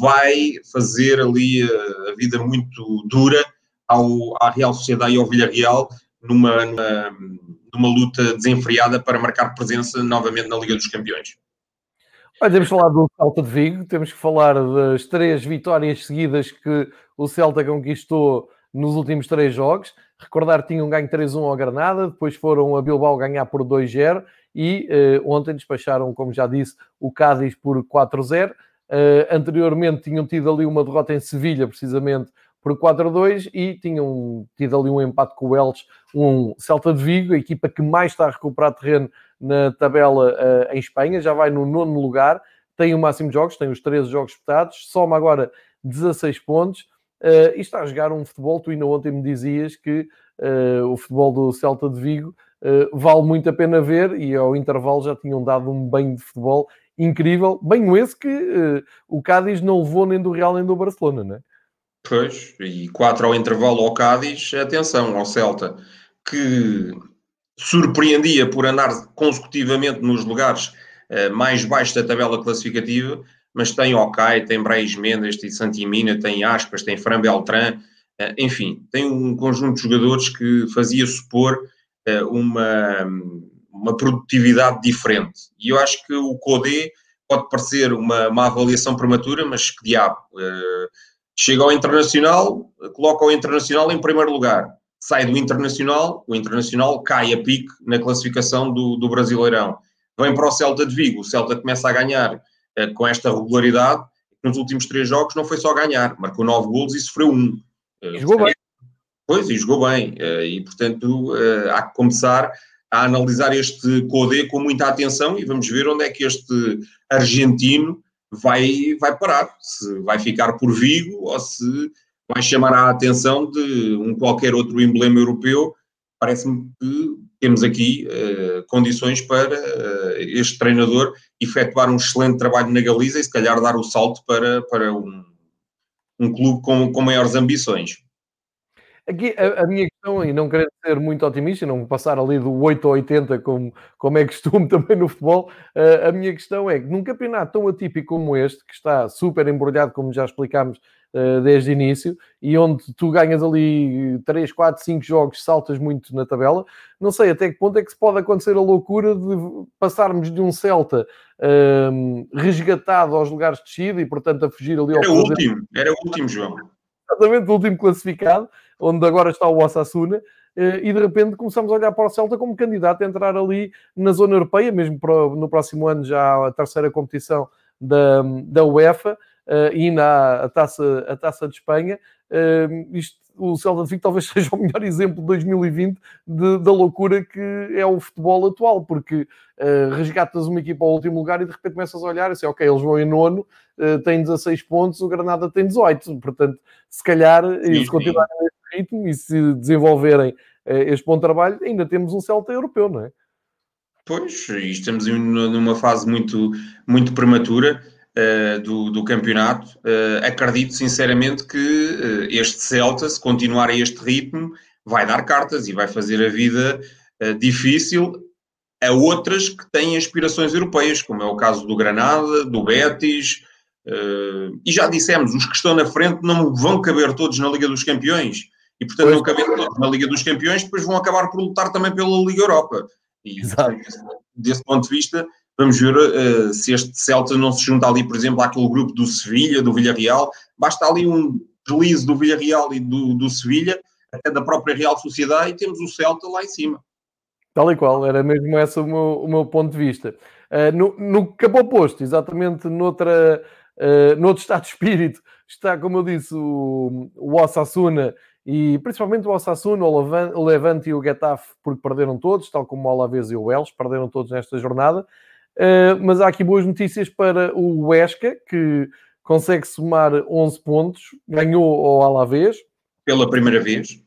vai fazer ali uh, a vida muito dura ao, à Real Sociedade e ao Villarreal numa, numa, numa luta desenfreada para marcar presença novamente na Liga dos Campeões. Olha, temos falar do Celta de Vigo, temos que falar das três vitórias seguidas que o Celta conquistou nos últimos três jogos. Recordar que tinham ganho 3-1 ao Granada, depois foram a Bilbao ganhar por 2-0 e uh, ontem despacharam, como já disse, o Cádiz por 4-0. Uh, eh, anteriormente tinham tido ali uma derrota em Sevilha, precisamente por 4-2 e tinham tido ali um empate com o Elche, um Celta de Vigo, a equipa que mais está a recuperar terreno na tabela uh, em Espanha, já vai no nono lugar, tem o máximo de jogos, tem os 13 jogos disputados, soma agora 16 pontos uh, e está a jogar um futebol. Tu ainda ontem me dizias que uh, o futebol do Celta de Vigo vale muito a pena ver e ao intervalo já tinham dado um banho de futebol incrível. Banho esse que o Cádiz não levou nem do Real nem do Barcelona, não é? Pois, e quatro ao intervalo ao Cádiz, atenção ao Celta, que surpreendia por andar consecutivamente nos lugares mais baixos da tabela classificativa, mas tem Okai, tem Brais Mendes, tem Santimina, tem Aspas, tem Fran Beltran, eh, enfim, tem um conjunto de jogadores que fazia supor eh, uma, uma produtividade diferente. E eu acho que o Codé pode parecer uma, uma avaliação prematura, mas que diabo. Chega ao Internacional, coloca o Internacional em primeiro lugar. Sai do Internacional, o Internacional cai a pique na classificação do, do Brasileirão. Vem para o Celta de Vigo, o Celta começa a ganhar eh, com esta regularidade, nos últimos três jogos não foi só ganhar, marcou nove golos e sofreu um. Eh, jogou bem. Pois, e jogou bem. Eh, e, portanto, há que começar a analisar este Codé com muita atenção e vamos ver onde é que este argentino vai, vai parar. Se vai ficar por Vigo ou se vai chamar a atenção de um qualquer outro emblema europeu, parece-me que temos aqui uh, condições para uh, este treinador efetuar um excelente trabalho na Galiza e se calhar dar o salto para, para um, um clube com, com maiores ambições. Aqui a, a, minha questão, e não querendo ser muito otimista, não passar ali do 8 ao 80, como, como é costume também no futebol, uh, a minha questão é que num campeonato tão atípico como este, que está super embrulhado, como já explicámos uh, desde o início, e onde tu ganhas ali 3, 4, 5 jogos, saltas muito na tabela, não sei até que ponto é que se pode acontecer a loucura de passarmos de um Celta uh, resgatado aos lugares de descida e, portanto, a fugir ali ao. Era o último, era o último, João. Exatamente, o último classificado onde agora está o Osasuna, eh, e de repente começamos a olhar para o Celta como candidato a entrar ali na zona europeia, mesmo no próximo ano já a terceira competição da, da UEFA, uh, e na a taça, a taça de Espanha. Uh, isto, o Celta de Vigo talvez seja o melhor exemplo de 2020 de, da loucura que é o futebol atual, porque uh, resgatas uma equipa ao último lugar e de repente começas a olhar assim, ok, eles vão em nono, uh, têm 16 pontos, o Granada tem 18, portanto, se calhar, sim, se continuarem neste ritmo e se desenvolverem uh, este bom trabalho, ainda temos um Celta europeu, não é? Pois, e estamos numa fase muito, muito prematura uh, do, do, campeonato. Uh, acredito sinceramente que uh, este Celta, se continuar a este ritmo, vai dar cartas e vai fazer a vida difícil a outras que têm aspirações europeias, como é o caso do Granada, do Betis. e já dissemos, os que estão na frente não vão caber todos na Liga dos Campeões. E, portanto, pois. não cabendo todos na Liga dos Campeões, depois vão acabar por lutar também pela Liga Europa. E, Exato. desse ponto de vista, Vamos ver uh, se este Celta não se junta ali, por exemplo, àquele grupo do Sevilha, do Villarreal. Basta ali um deslize do Villarreal e do, do Sevilha, até da própria Real Sociedade, e temos o Celta lá em cima. Tal e qual, era mesmo esse o meu, o meu ponto de vista. Uh, no, no campo oposto, exatamente noutra, uh, noutro estado de espírito, está, como eu disse, o, o Osasuna e principalmente o Osasuna, o Levante e o Getafe, porque perderam todos, tal como o Alavés e o Elche, perderam todos nesta jornada. Uh, mas há aqui boas notícias para o Huesca, que consegue somar 11 pontos, ganhou ao Alavés. Pela primeira vez.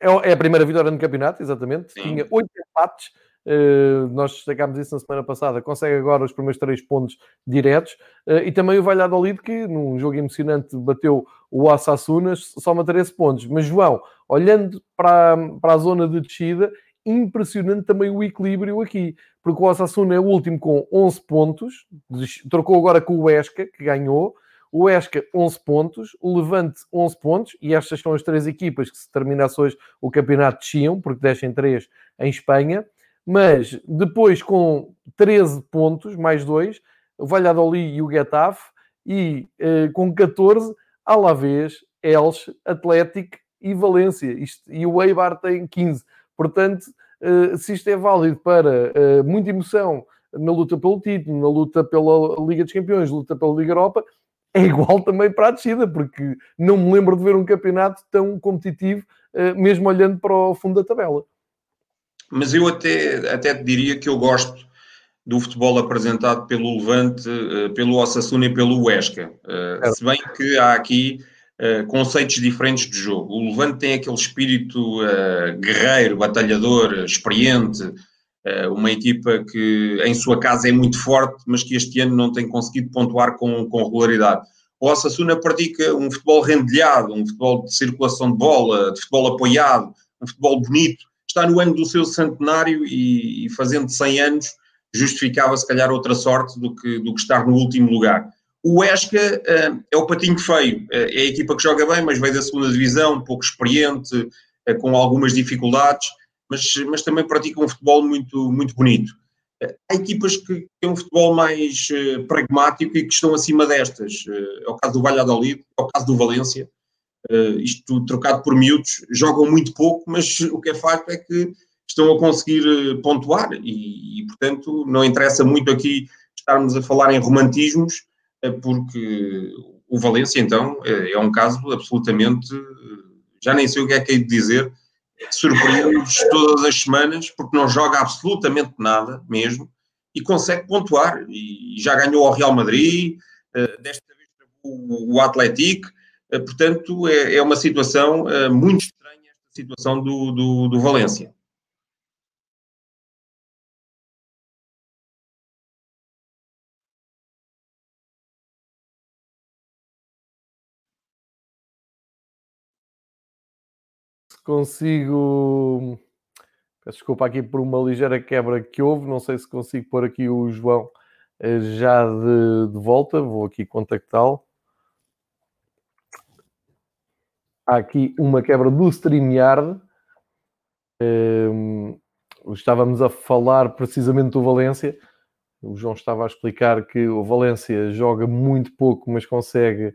É, é a primeira vitória no campeonato, exatamente. Sim. Tinha 8 empates. Uh, nós destacámos isso na semana passada. Consegue agora os primeiros 3 pontos diretos. Uh, e também o Valladolid, que num jogo emocionante bateu o Osasuna, soma 13 pontos. Mas, João, olhando para, para a zona de descida, impressionante também o equilíbrio aqui, porque o Osasuna é o último com 11 pontos, trocou agora com o Esca, que ganhou, o Esca 11 pontos, o Levante 11 pontos, e estas são as três equipas que se terminasse hoje o campeonato desciam, porque descem 3 em Espanha, mas depois com 13 pontos, mais 2, o Valladolid e o Getafe, e eh, com 14, Alavés, Elche, Atlético e Valência, e o Eibar tem 15. Portanto, se isto é válido para eh, muita emoção na luta pelo título, na luta pela Liga dos Campeões, luta pela Liga Europa, é igual também para a descida, porque não me lembro de ver um campeonato tão competitivo, eh, mesmo olhando para o fundo da tabela. Mas eu até, até te diria que eu gosto do futebol apresentado pelo Levante, pelo Osasuna e pelo Huesca. É. Se bem que há aqui uh, conceitos diferentes de jogo. O Levante tem aquele espírito uh, guerreiro, batalhador, experiente, uh, uma equipa que em sua casa é muito forte, mas que este ano não tem conseguido pontuar com, com regularidade. O Osasuna pratica um futebol rendilhado, um futebol de circulação de bola, de futebol apoiado, um futebol bonito. Está no ano do seu centenário e, e fazendo 100 anos justificava se calhar outra sorte do que, do que estar no último lugar. O Esca uh, é o patinho feio, uh, é a equipa que joga bem, mas veio da segunda divisão, pouco experiente, uh, com algumas dificuldades, mas, mas também pratica um futebol muito, muito bonito. há equipas que têm um futebol mais pragmático e que estão acima destas. é o caso do Valladolid, é o caso do Valência. isto trocado por miúdos, jogam muito pouco, mas o que é facto é que estão a conseguir pontuar e, e portanto, não interessa muito aqui estarmos a falar em romantismos, é porque o Valência, então, é, é um caso absolutamente. Já nem sei o que é que hei de dizer. Surpreende-nos todas as semanas, porque não joga absolutamente nada mesmo e consegue pontuar. E já ganhou ao Real Madrid, eh, desta vez o Atlético. Eh, portanto, é, é uma situação eh, muito estranha esta situação do, do, do Valência. Consigo. Peço desculpa aqui por uma ligeira quebra que houve. Não sei se consigo pôr aqui o João eh, já de, de volta. Vou aqui contactá-lo. Há aqui uma quebra do StreamYard. Um, ehm, estávamos a falar precisamente do Valência. O João estava a explicar que o Valência joga muito pouco, mas consegue,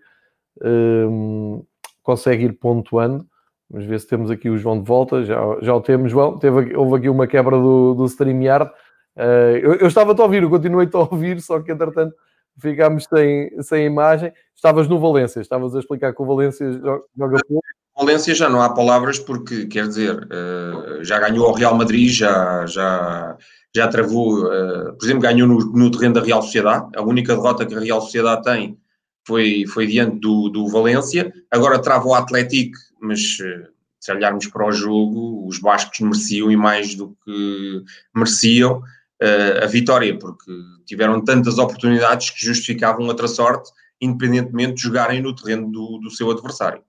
um, ehm, consegue ir pontuando. Vamos ver se temos aqui o João de volta. Já, já o temos, João. Teve, houve aqui uma quebra do, do StreamYard. Uh, eu, eu estava-te a ouvir, eu continuei-te a ouvir, só que entretanto ficámos sem, sem imagem. Estavas no Valência, estavas a explicar que o Valência joga pouco. Valência já não há palavras porque, quer dizer, uh, já ganhou ao Real Madrid, já, já, já travou, uh, por exemplo, ganhou no, no terreno da Real Sociedade. A única derrota que a Real Sociedade tem foi, foi diante do, do Valência. Agora trava o Atlético mas eh, se olharmos para o jogo, os bascos mereciam e mais do que mereciam uh, a vitória, porque tiveram tantas oportunidades que justificavam outra sorte, independentemente de jogarem no terreno do, do seu adversário.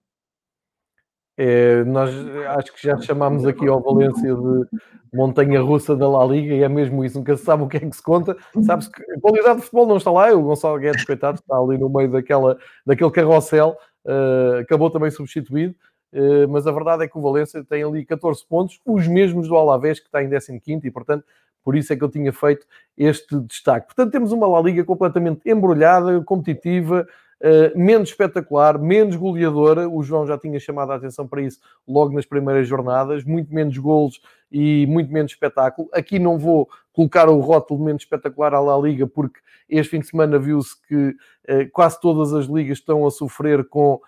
É, nós acho que já chamámos aqui ao Valência de montanha russa da La Liga e é mesmo isso, nunca se sabe o que é que se conta. Sabe-se que a qualidade de futebol não está lá, o Gonçalo Guedes, coitado, está ali no meio daquela, daquele carrossel, uh, acabou também substituído. Eh, mas a verdade é que o Valência tem ali 14 pontos, os mesmos do Alavés, que está em 15 e, portanto, por isso é que eu tinha feito este destaque. Portanto, temos uma La Liga completamente embrulhada, competitiva, Uh, menos espetacular, menos goleadora. O João já tinha chamado a atenção para isso logo nas primeiras jornadas. Muito menos golos e muito menos espetáculo. Aqui não vou colocar o rótulo menos espetacular à La Liga, porque este fim de semana viu-se que uh, quase todas as ligas estão a sofrer com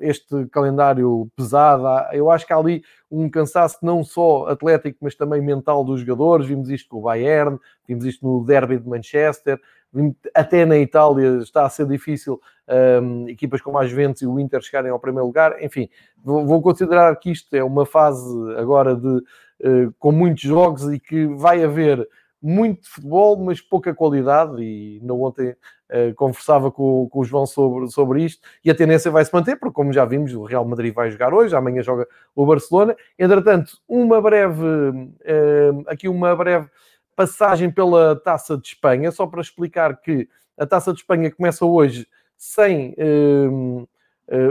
este calendário pesado. Eu acho que há ali um cansaço não só atlético, mas também mental dos jogadores. Vimos isto com o Bayern, vimos isto no Derby de Manchester, até na Itália está a ser difícil um, equipas como as Juventus e o Inter chegarem ao primeiro lugar. Enfim, vou, vou considerar que isto é uma fase agora de uh, com muitos jogos e que vai haver muito futebol, mas pouca qualidade. E não ontem uh, conversava com, com o João sobre, sobre isto. E a tendência vai se manter, porque, como já vimos, o Real Madrid vai jogar hoje, amanhã joga o Barcelona. Entretanto, uma breve, uh, aqui uma breve passagem pela Taça de Espanha, só para explicar que a Taça de Espanha começa hoje sem uh,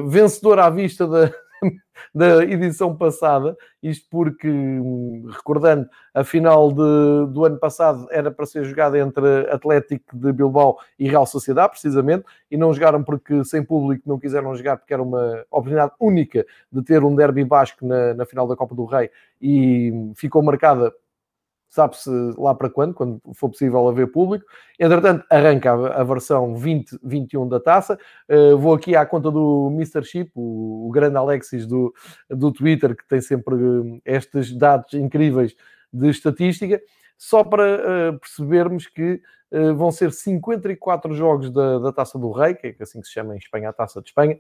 vencedor à vista da da edição passada, isto porque, recordando, a final de, do ano passado era para ser jogada entre Atlético de Bilbao e Real Sociedade, precisamente, e não jogaram porque sem público não quiseram jogar, porque era uma oportunidade única de ter um derby basco na, na final da Copa do Rei e ficou marcada sabe-se lá para quando, quando for possível haver público. Entretanto, arranca a, a versão 2021 da taça. Uh, vou aqui à conta do Mr. Chip, o, o, grande Alexis do, do Twitter, que tem sempre uh, estes dados incríveis de estatística, só para uh, percebermos que eh, vão ser 54 jogos da, da Taça do Rei, que é assim que se chama em Espanha a Taça de Espanha,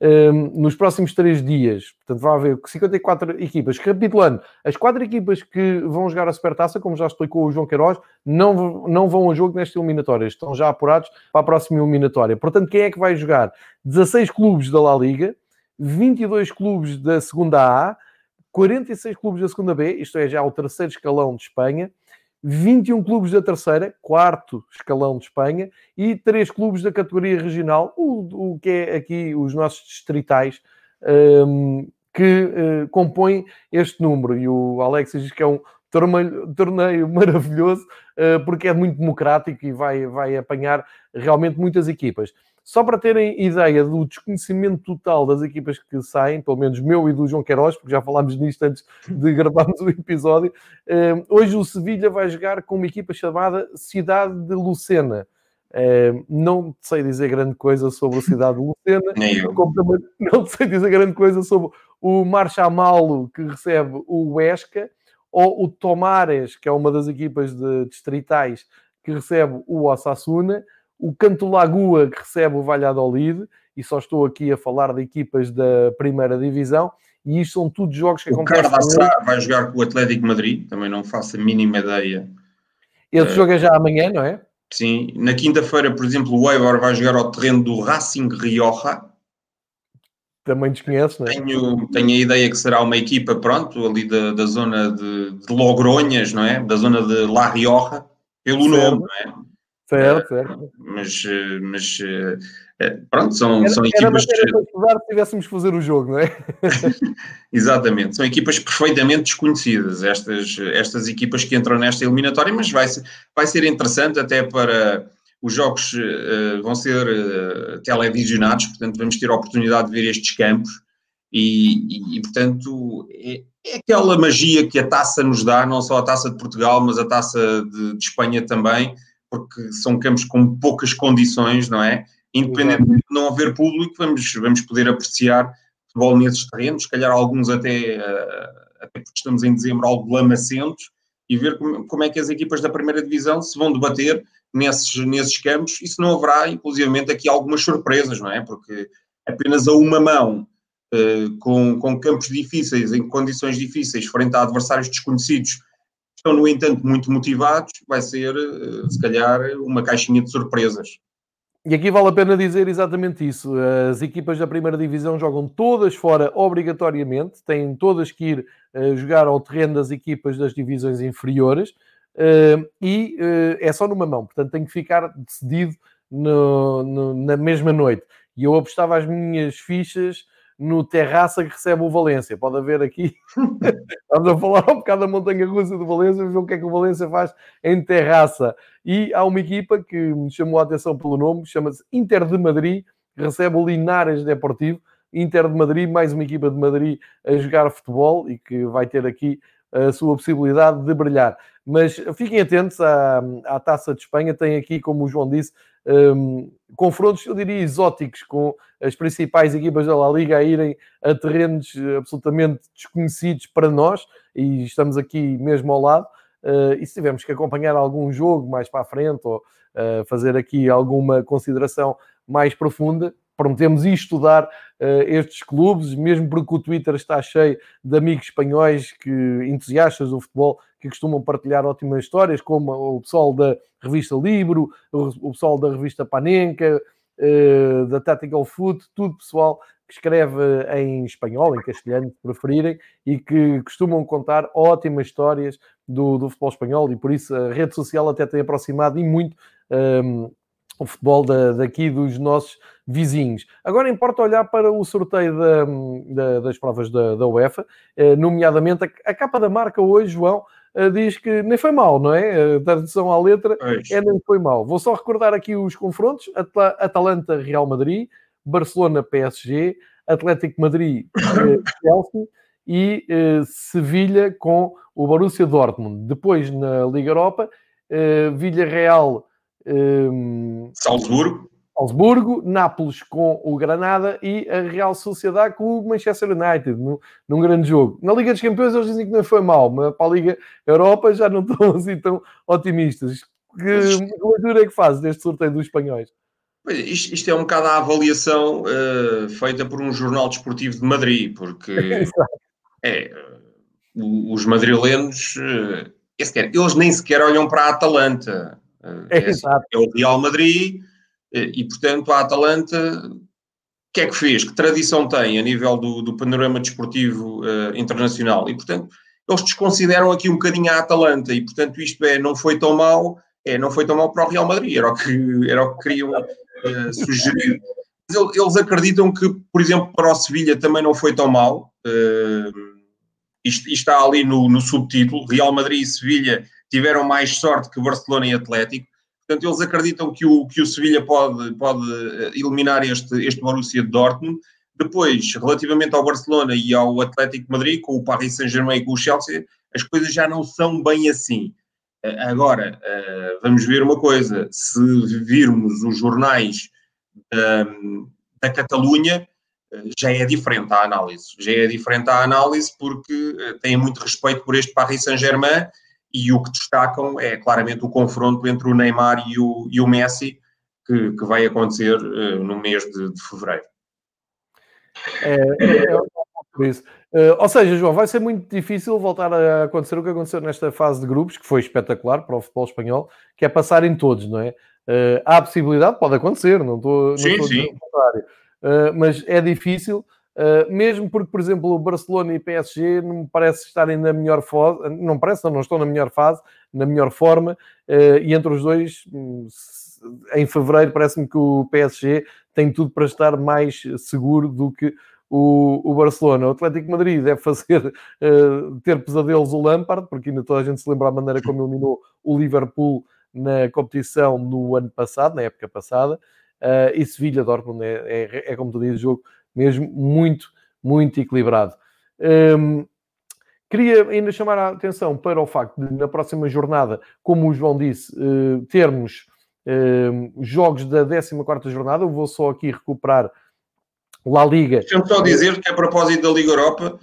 ehm, nos próximos três dias. Portanto, vai haver 54 equipas. Recapitulando, as quatro equipas que vão jogar a Supertaça, como já explicou o João Queiroz, não, não vão a jogo nesta eliminatória. Estão já apurados para a próxima eliminatória. Portanto, quem é que vai jogar? 16 clubes da La Liga, 22 clubes da segunda A, 46 clubes da segunda B, isto é já o terceiro escalão de Espanha, 21 clubes da terceira, quarto escalão de Espanha, e três clubes da categoria regional, o, o que é aqui os nossos distritais, um, que uh, compõem este número. E o Alex diz que é um torneio, torneio maravilhoso, uh, porque é muito democrático e vai, vai apanhar realmente muitas equipas. Só para terem ideia do desconhecimento total das equipas que saem, pelo menos meu e do João Queiroz, porque já falámos nisto antes de gravarmos o episódio, eh, hoje o Sevilha vai jogar com uma equipa chamada Cidade de Lucena. Eh, não sei dizer grande coisa sobre a cidade de Lucena, como também não sei dizer grande coisa sobre o Marchamalo que recebe o Huesca, ou o Tomares, que é uma das equipas de distritais que recebe o Osasuna, o Cantolagua que recebe o Valladolid, e só estou aqui a falar de equipas da primeira divisão, e isto são tudo jogos que o acontecem. O Cardassá vai jogar com o Atlético Madrid, também não faço a mínima ideia. Esse uh, jogo é já amanhã, não é? Sim, na quinta-feira, por exemplo, o Eibar vai jogar ao terreno do Racing Rioja. Também desconhece, não é? Tenho, tenho a ideia que será uma equipa, pronto, ali da, da zona de, de Logronhas, não é? Da zona de La Rioja, pelo nome, não é? Certo, certo. Mas, mas pronto, são, era, são equipas. Era para estudar se tivéssemos que fazer o jogo, não é? Exatamente, são equipas perfeitamente desconhecidas, estas, estas equipas que entram nesta eliminatória, mas vai ser, vai ser interessante até para. Os jogos uh, vão ser uh, televisionados, portanto, vamos ter a oportunidade de ver estes campos. E, e, e portanto, é, é, aquela magia que a taça nos dá, não só a taça de Portugal, mas a taça de, de Espanha também, porque são campos com poucas condições, não é? Independentemente de não haver público, vamos, vamos poder apreciar futebol nesses terrenos, se calhar alguns até, uh, até porque estamos em dezembro, algo lamacentos, e ver como, como, é que as equipas da primeira divisão se vão debater nesses, nesses campos e se não haverá, inclusivamente, aqui algumas surpresas, não é? Porque apenas a uma mão, uh, com, com campos difíceis, em condições difíceis, frente a adversários desconhecidos, estão, no entanto, muito motivados, vai ser, eh, se calhar, uma caixinha de surpresas. E aqui vale a pena dizer exatamente isso. As equipas da primeira divisão jogam todas fora obrigatoriamente, têm todas que ir uh, jogar ao terreno das equipas das divisões inferiores uh, e é só numa mão, portanto tem que ficar decidido no, no, na mesma noite. E eu apostava as minhas fichas no Terraça que recebe o Valência. Pode haver aqui. Estamos a falar um bocado da montanha russa do Valência, ver o que é que o Valência faz em Terraça. E há uma equipa que me chamou a atenção pelo nome, chama-se Inter de Madrid, que recebe o Linares Deportivo. Inter de Madrid, mais uma equipa de Madrid a jogar futebol e que vai ter aqui a sua possibilidade de brilhar. Mas fiquem atentos à, à Taça de Espanha, tem aqui, como o João disse, um, confrontos, eu diria, exóticos, com as principais equipas da La Liga a irem a terrenos absolutamente desconhecidos para nós, e estamos aqui mesmo ao lado. Uh, e se tivermos que acompanhar algum jogo mais para a frente ou uh, fazer aqui alguma consideração mais profunda, prometemos ir estudar uh, estes clubes, mesmo porque o Twitter está cheio de amigos espanhóis que entusiastas do futebol que costumam partilhar ótimas histórias, como o pessoal da revista Libro, o pessoal da revista Panenka, uh, da Tactical Foot, tudo pessoal que escreve em espanhol, em castelhano, se preferirem, e que costumam contar ótimas histórias do, do futebol espanhol, e por isso a rede social até tem aproximado e muito um, ehm, o futebol da, daqui dos nossos vizinhos. Agora importa olhar para o sorteio da, da, das provas da, UEFA, eh, nomeadamente a, a, capa da marca hoje, João, eh, diz que nem foi mal, não é? A tradução à letra é nem foi mal. Vou só recordar aqui os confrontos: Atalanta-Real Madrid, Barcelona-PSG, Atlético Madrid-Chelsea e Sevilha com o Borussia Dortmund. Depois, na Liga Europa, Villarreal... Salzburgo. Salzburgo, Nápoles com o Granada e a Real Sociedade com o Manchester United, num, num, grande jogo. Na Liga dos Campeões eles dizem que não foi mal, mas para a Liga Europa já não estão assim tão otimistas. Que leitura é que fazes deste sorteio dos espanhóis? Isto, isto, é um bocado a avaliação uh, feita por um jornal desportivo de Madrid, porque é, os madrilenos, uh, eles nem sequer olham para a Atalanta. Uh, é, é, é o Real Madrid eh, e, portanto, a Atalanta, o que é que fez? Que tradição tem a nível do, do panorama desportivo uh, internacional? E, portanto, eles desconsideram aqui um bocadinho a Atalanta e, portanto, isto é, não foi tão mal, é, não foi tão mal para o Real Madrid, era o que, era o que queriam uh, sugerir. Mas eles acreditam que, por exemplo, para o Sevilha também não foi tão mal. Uh, isto, isto, está ali no, no subtítulo. Real Madrid e Sevilha tiveram mais sorte que Barcelona e Atlético. Portanto, eles acreditam que o, que o Sevilha pode, pode eh, eliminar este, este Borussia Dortmund. Depois, relativamente ao Barcelona e ao Atlético Madrid, com o Paris Saint-Germain e com o Chelsea, as coisas já não são bem assim. Eh, agora, eh, vamos ver uma coisa: se virmos os jornais da, da Catalunha, já é diferente a análise. Já é diferente a análise porque têm muito respeito por este Paris Saint-Germain e o que destacam é claramente o confronto entre o Neymar e o, e o Messi, que, que vai acontecer uh, no mês de, de fevereiro. É, é, é por isso. Uh, ou seja, João, vai ser muito difícil voltar a acontecer o que aconteceu nesta fase de grupos, que foi espetacular para o futebol espanhol, que é passar em todos, não é? Uh, há a possibilidade, pode acontecer, não estou, sim, não sim. Uh, mas é difícil, uh, mesmo porque, por exemplo, o Barcelona e PSG não me parece estarem na melhor fase, não parece, não, não estão na melhor fase, na melhor forma, e entre os dois, hum, em fevereiro, parece-me que o PSG tem tudo para estar mais seguro do que o, o Barcelona. O Atlético Madrid deve fazer uh, ter pesadelos o Lampard, porque ainda toda a gente se lembra a maneira como eliminou o Liverpool na competição no ano passado, na época passada. Uh, e Sevilha Dortmund é, é, é, como tu dizes, jogo mesmo muito, muito equilibrado. Um, queria ainda chamar a atenção para o facto de, na próxima jornada, como o João disse, uh, termos uh, jogos da 14 jornada. Eu vou só aqui recuperar La Liga. Deixa-me só dizer que, a propósito da Liga Europa,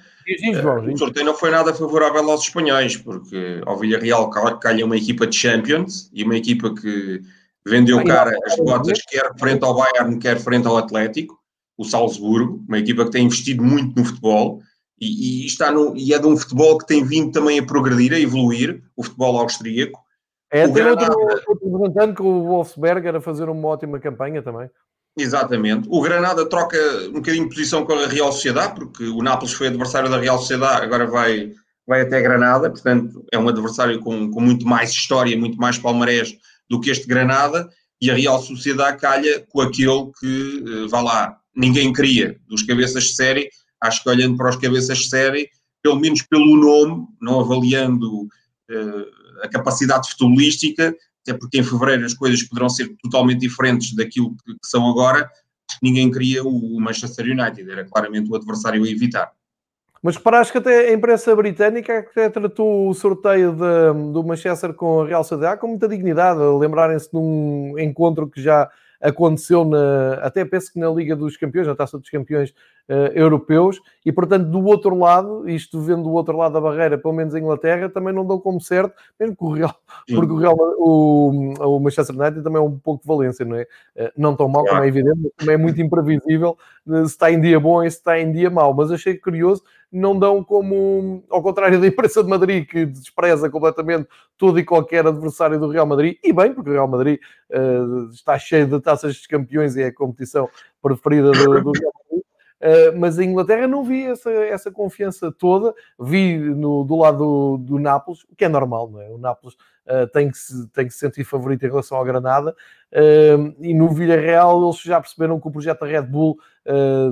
João, o sorteio não foi nada favorável aos espanhóis, porque ao Villarreal calha uma equipa de Champions e uma equipa que vendeu cara as botas, quer frente ao Bayern, quer frente ao Atlético, o Salzburgo, uma equipa que tem investido muito no futebol e, e, está no, e é de um futebol que tem vindo também a progredir, a evoluir, o futebol austríaco. É, o tem Granada... outro representante com o Wolfsberger a fazer uma ótima campanha também. Exatamente. O Granada troca um bocadinho de posição com a Real Sociedade, porque o Nápoles foi adversário da Real Sociedade, agora vai, vai até Granada, portanto é um adversário com, com muito mais história, muito mais palmarés do que este Granada, e a Real Sociedade calha com aquele que, uh, vá lá, ninguém queria, dos cabeças de série, acho que olhando para os cabeças de série, pelo menos pelo nome, não avaliando uh, a capacidade futebolística, até porque em fevereiro as coisas poderão ser totalmente diferentes daquilo que, que são agora, ninguém queria o Manchester United, era claramente o adversário a evitar. Mas reparaste que até a imprensa britânica até tratou o sorteio de, do Manchester com a Real Sociedade com muita dignidade, lembrarem-se de um encontro que já aconteceu na, até penso que na Liga dos Campeões, na Taça dos Campeões uh, Europeus, e portanto do outro lado, isto vendo do outro lado da barreira, pelo menos em Inglaterra, também não dão como certo, mesmo que o Real, Sim. porque o, Real, o, o Manchester United também é um pouco de valência, não é? Uh, não tão mal como é evidente, mas também é muito imprevisível uh, se está em dia bom e se está em dia mau, mas achei curioso não dão como, ao contrário da imprensa de Madrid, que despreza completamente todo e qualquer adversário do Real Madrid, e bem, porque o Real Madrid uh, está cheio de taças de campeões e é a competição preferida do, do Real Madrid. Uh, mas em Inglaterra não vi essa, essa confiança toda, vi no, do lado do, do Nápoles, o que é normal, não é? O Nápoles uh, tem, que se, tem que se sentir favorito em relação ao Granada, uh, e no Villarreal eles já perceberam que o projeto da Red Bull,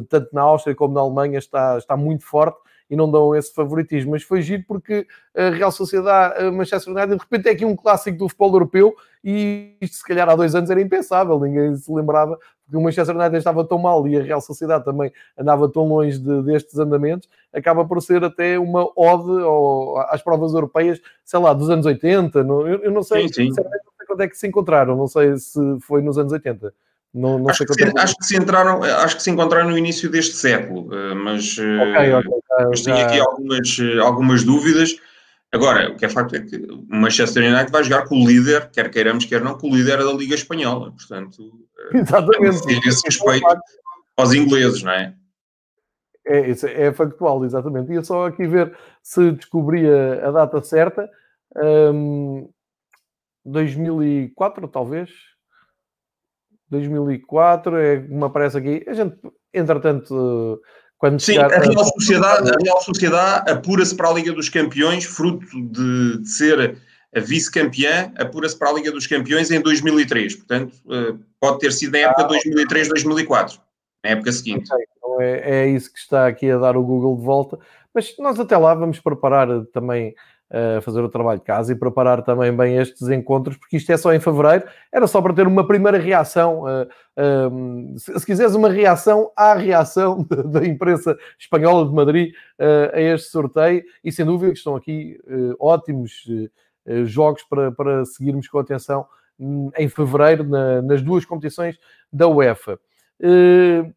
tanto na Áustria como na Alemanha, está, está muito forte, e não dão esse favoritismo. Mas foi giro porque a Real Sociedade, a Manchester United, de repente é aqui um clássico do futebol europeu e isto se calhar há dois anos era impensável, ninguém se lembrava porque o Manchester United estava tão mal e a Real Sociedade também andava tão longe de, destes andamentos, acaba por ser até uma ode ao, às provas europeias, sei lá, dos anos 80, não, eu, eu, não sei, sim, sim. não sei quando é que se encontraram, não sei se foi nos anos 80. Não, não acho, que se, acho, que se, entraram, acho que se encontraram no início deste século, eh, mas, okay, okay, eh, mas tenho aqui algumas, eh, algumas dúvidas. Agora, o que é facto é que o Manchester United vai jogar com o líder, quer queiramos, quer não, com o líder da Liga Espanhola. Portanto, exatamente. ter esse respeito aos ingleses, não é? É, é factual, exatamente. Ia só aqui ver se descobria a data certa. Um, 2004, talvez. 2004, é como aparece aqui. A gente, entretanto, quando Sim, a Real, Sociedade, a Real Sociedade apura-se para a Liga dos Campeões, fruto de, de ser a vice-campeã, apura-se para a Liga dos Campeões em 2003. Portanto, eh, pode ter sido na época ah, 2003-2004, na época seguinte. Okay, então é, é isso que está aqui a dar o Google de volta. Mas nós até lá vamos preparar também fazer o trabalho de casa e preparar também bem estes encontros, porque isto é só em fevereiro. Era só para ter uma primeira reação. Uh, se, se, quiseres uma reação à reação da imprensa espanhola de Madrid uh, a este sorteio, e sem dúvida que estão aqui ótimos jogos para, para seguirmos com atenção hum, em fevereiro na, nas duas competições da UEFA.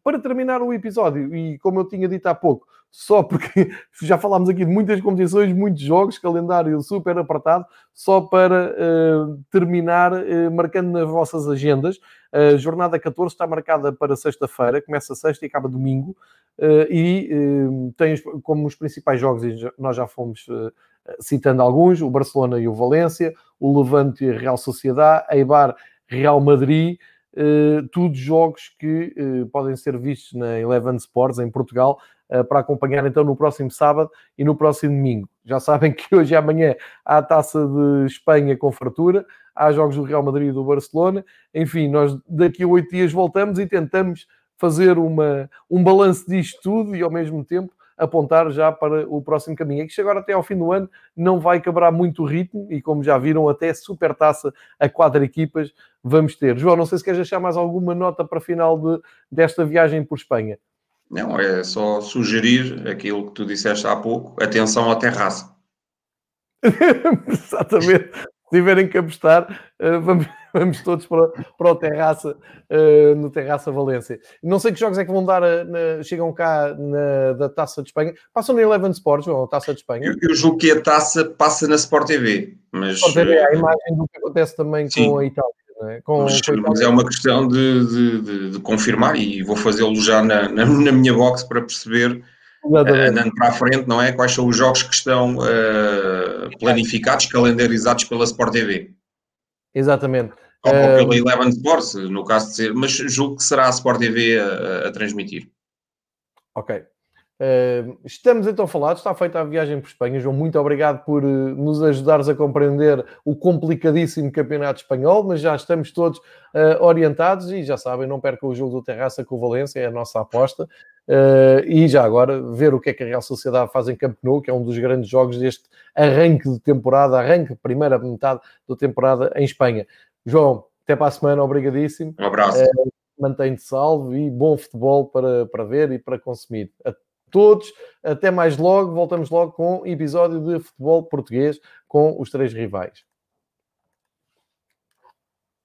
Para terminar o episódio, e como eu tinha dito há pouco, só porque já falámos aqui de muitas competições, muitos jogos, calendário super apertado, só para uh, terminar, uh, marcando nas vossas agendas. A jornada 14 está marcada para sexta-feira, começa sexta e acaba domingo, e tem como os principais jogos, e nós já fomos citando alguns, o Barcelona e o Valência, o Levante e a Real Sociedade, Eibar, Real Madrid, Uh, tudo jogos que uh, podem ser vistos na Eleven Sports em Portugal uh, para acompanhar então no próximo sábado e no próximo domingo. Já sabem que hoje e amanhã há a taça de Espanha com fartura, há jogos do Real Madrid e do Barcelona. Enfim, nós daqui a oito dias voltamos e tentamos fazer uma, um balanço disto tudo e ao mesmo tempo apontar já para o próximo caminho. É que agora até ao fim do ano não vai quebrar muito o ritmo e como já viram até super taça a quatro equipas vamos ter. João, não sei se queres deixar mais alguma nota para final de, desta viagem por Espanha. Não, é só sugerir aquilo que tu disseste há pouco, atenção à terraça. Exatamente. Se tiverem que apostar, eh, vamos, vamos todos para, para o Terraça, uh, no Terraça Valência. Não sei que jogos é que vão dar, a, na, chegam cá na, da Taça de Espanha. Passam na Eleven Sports, ou a Taça de Espanha? Eu, eu julgo que a Taça passa na Sport TV. Mas, Sport TV a imagem do que acontece também sim. com a Itália. É? Com, mas, mas, é uma questão de, de, de, de confirmar e vou fazê-lo já na, na, na, minha box para perceber, uh, andando para a frente, não é? Quais são os jogos que estão uh, planificados, calendarizados pela Sport TV. Exatamente. Ou pela Eleven Sports, no caso de ser, mas julgo que será a Sport TV a, a transmitir. Ok. Uh, estamos então falados, está feita a viagem por Espanha. João, muito obrigado por uh, nos ajudares a compreender o complicadíssimo campeonato espanhol, mas já estamos todos uh, orientados e já sabem, não percam o jogo do Terraça com o Valência, é a nossa aposta. e já agora, ver o que é que a Real Sociedade faz em Camp Nou, que é um dos grandes jogos deste arranque de temporada, arranque, primeira metade da temporada em Espanha. João, até para a semana, obrigadíssimo. Um abraço. Mantém-te salvo e bom futebol para, para ver e para consumir. Até todos. Até mais logo. Voltamos logo com um episódio de futebol português com os três rivais.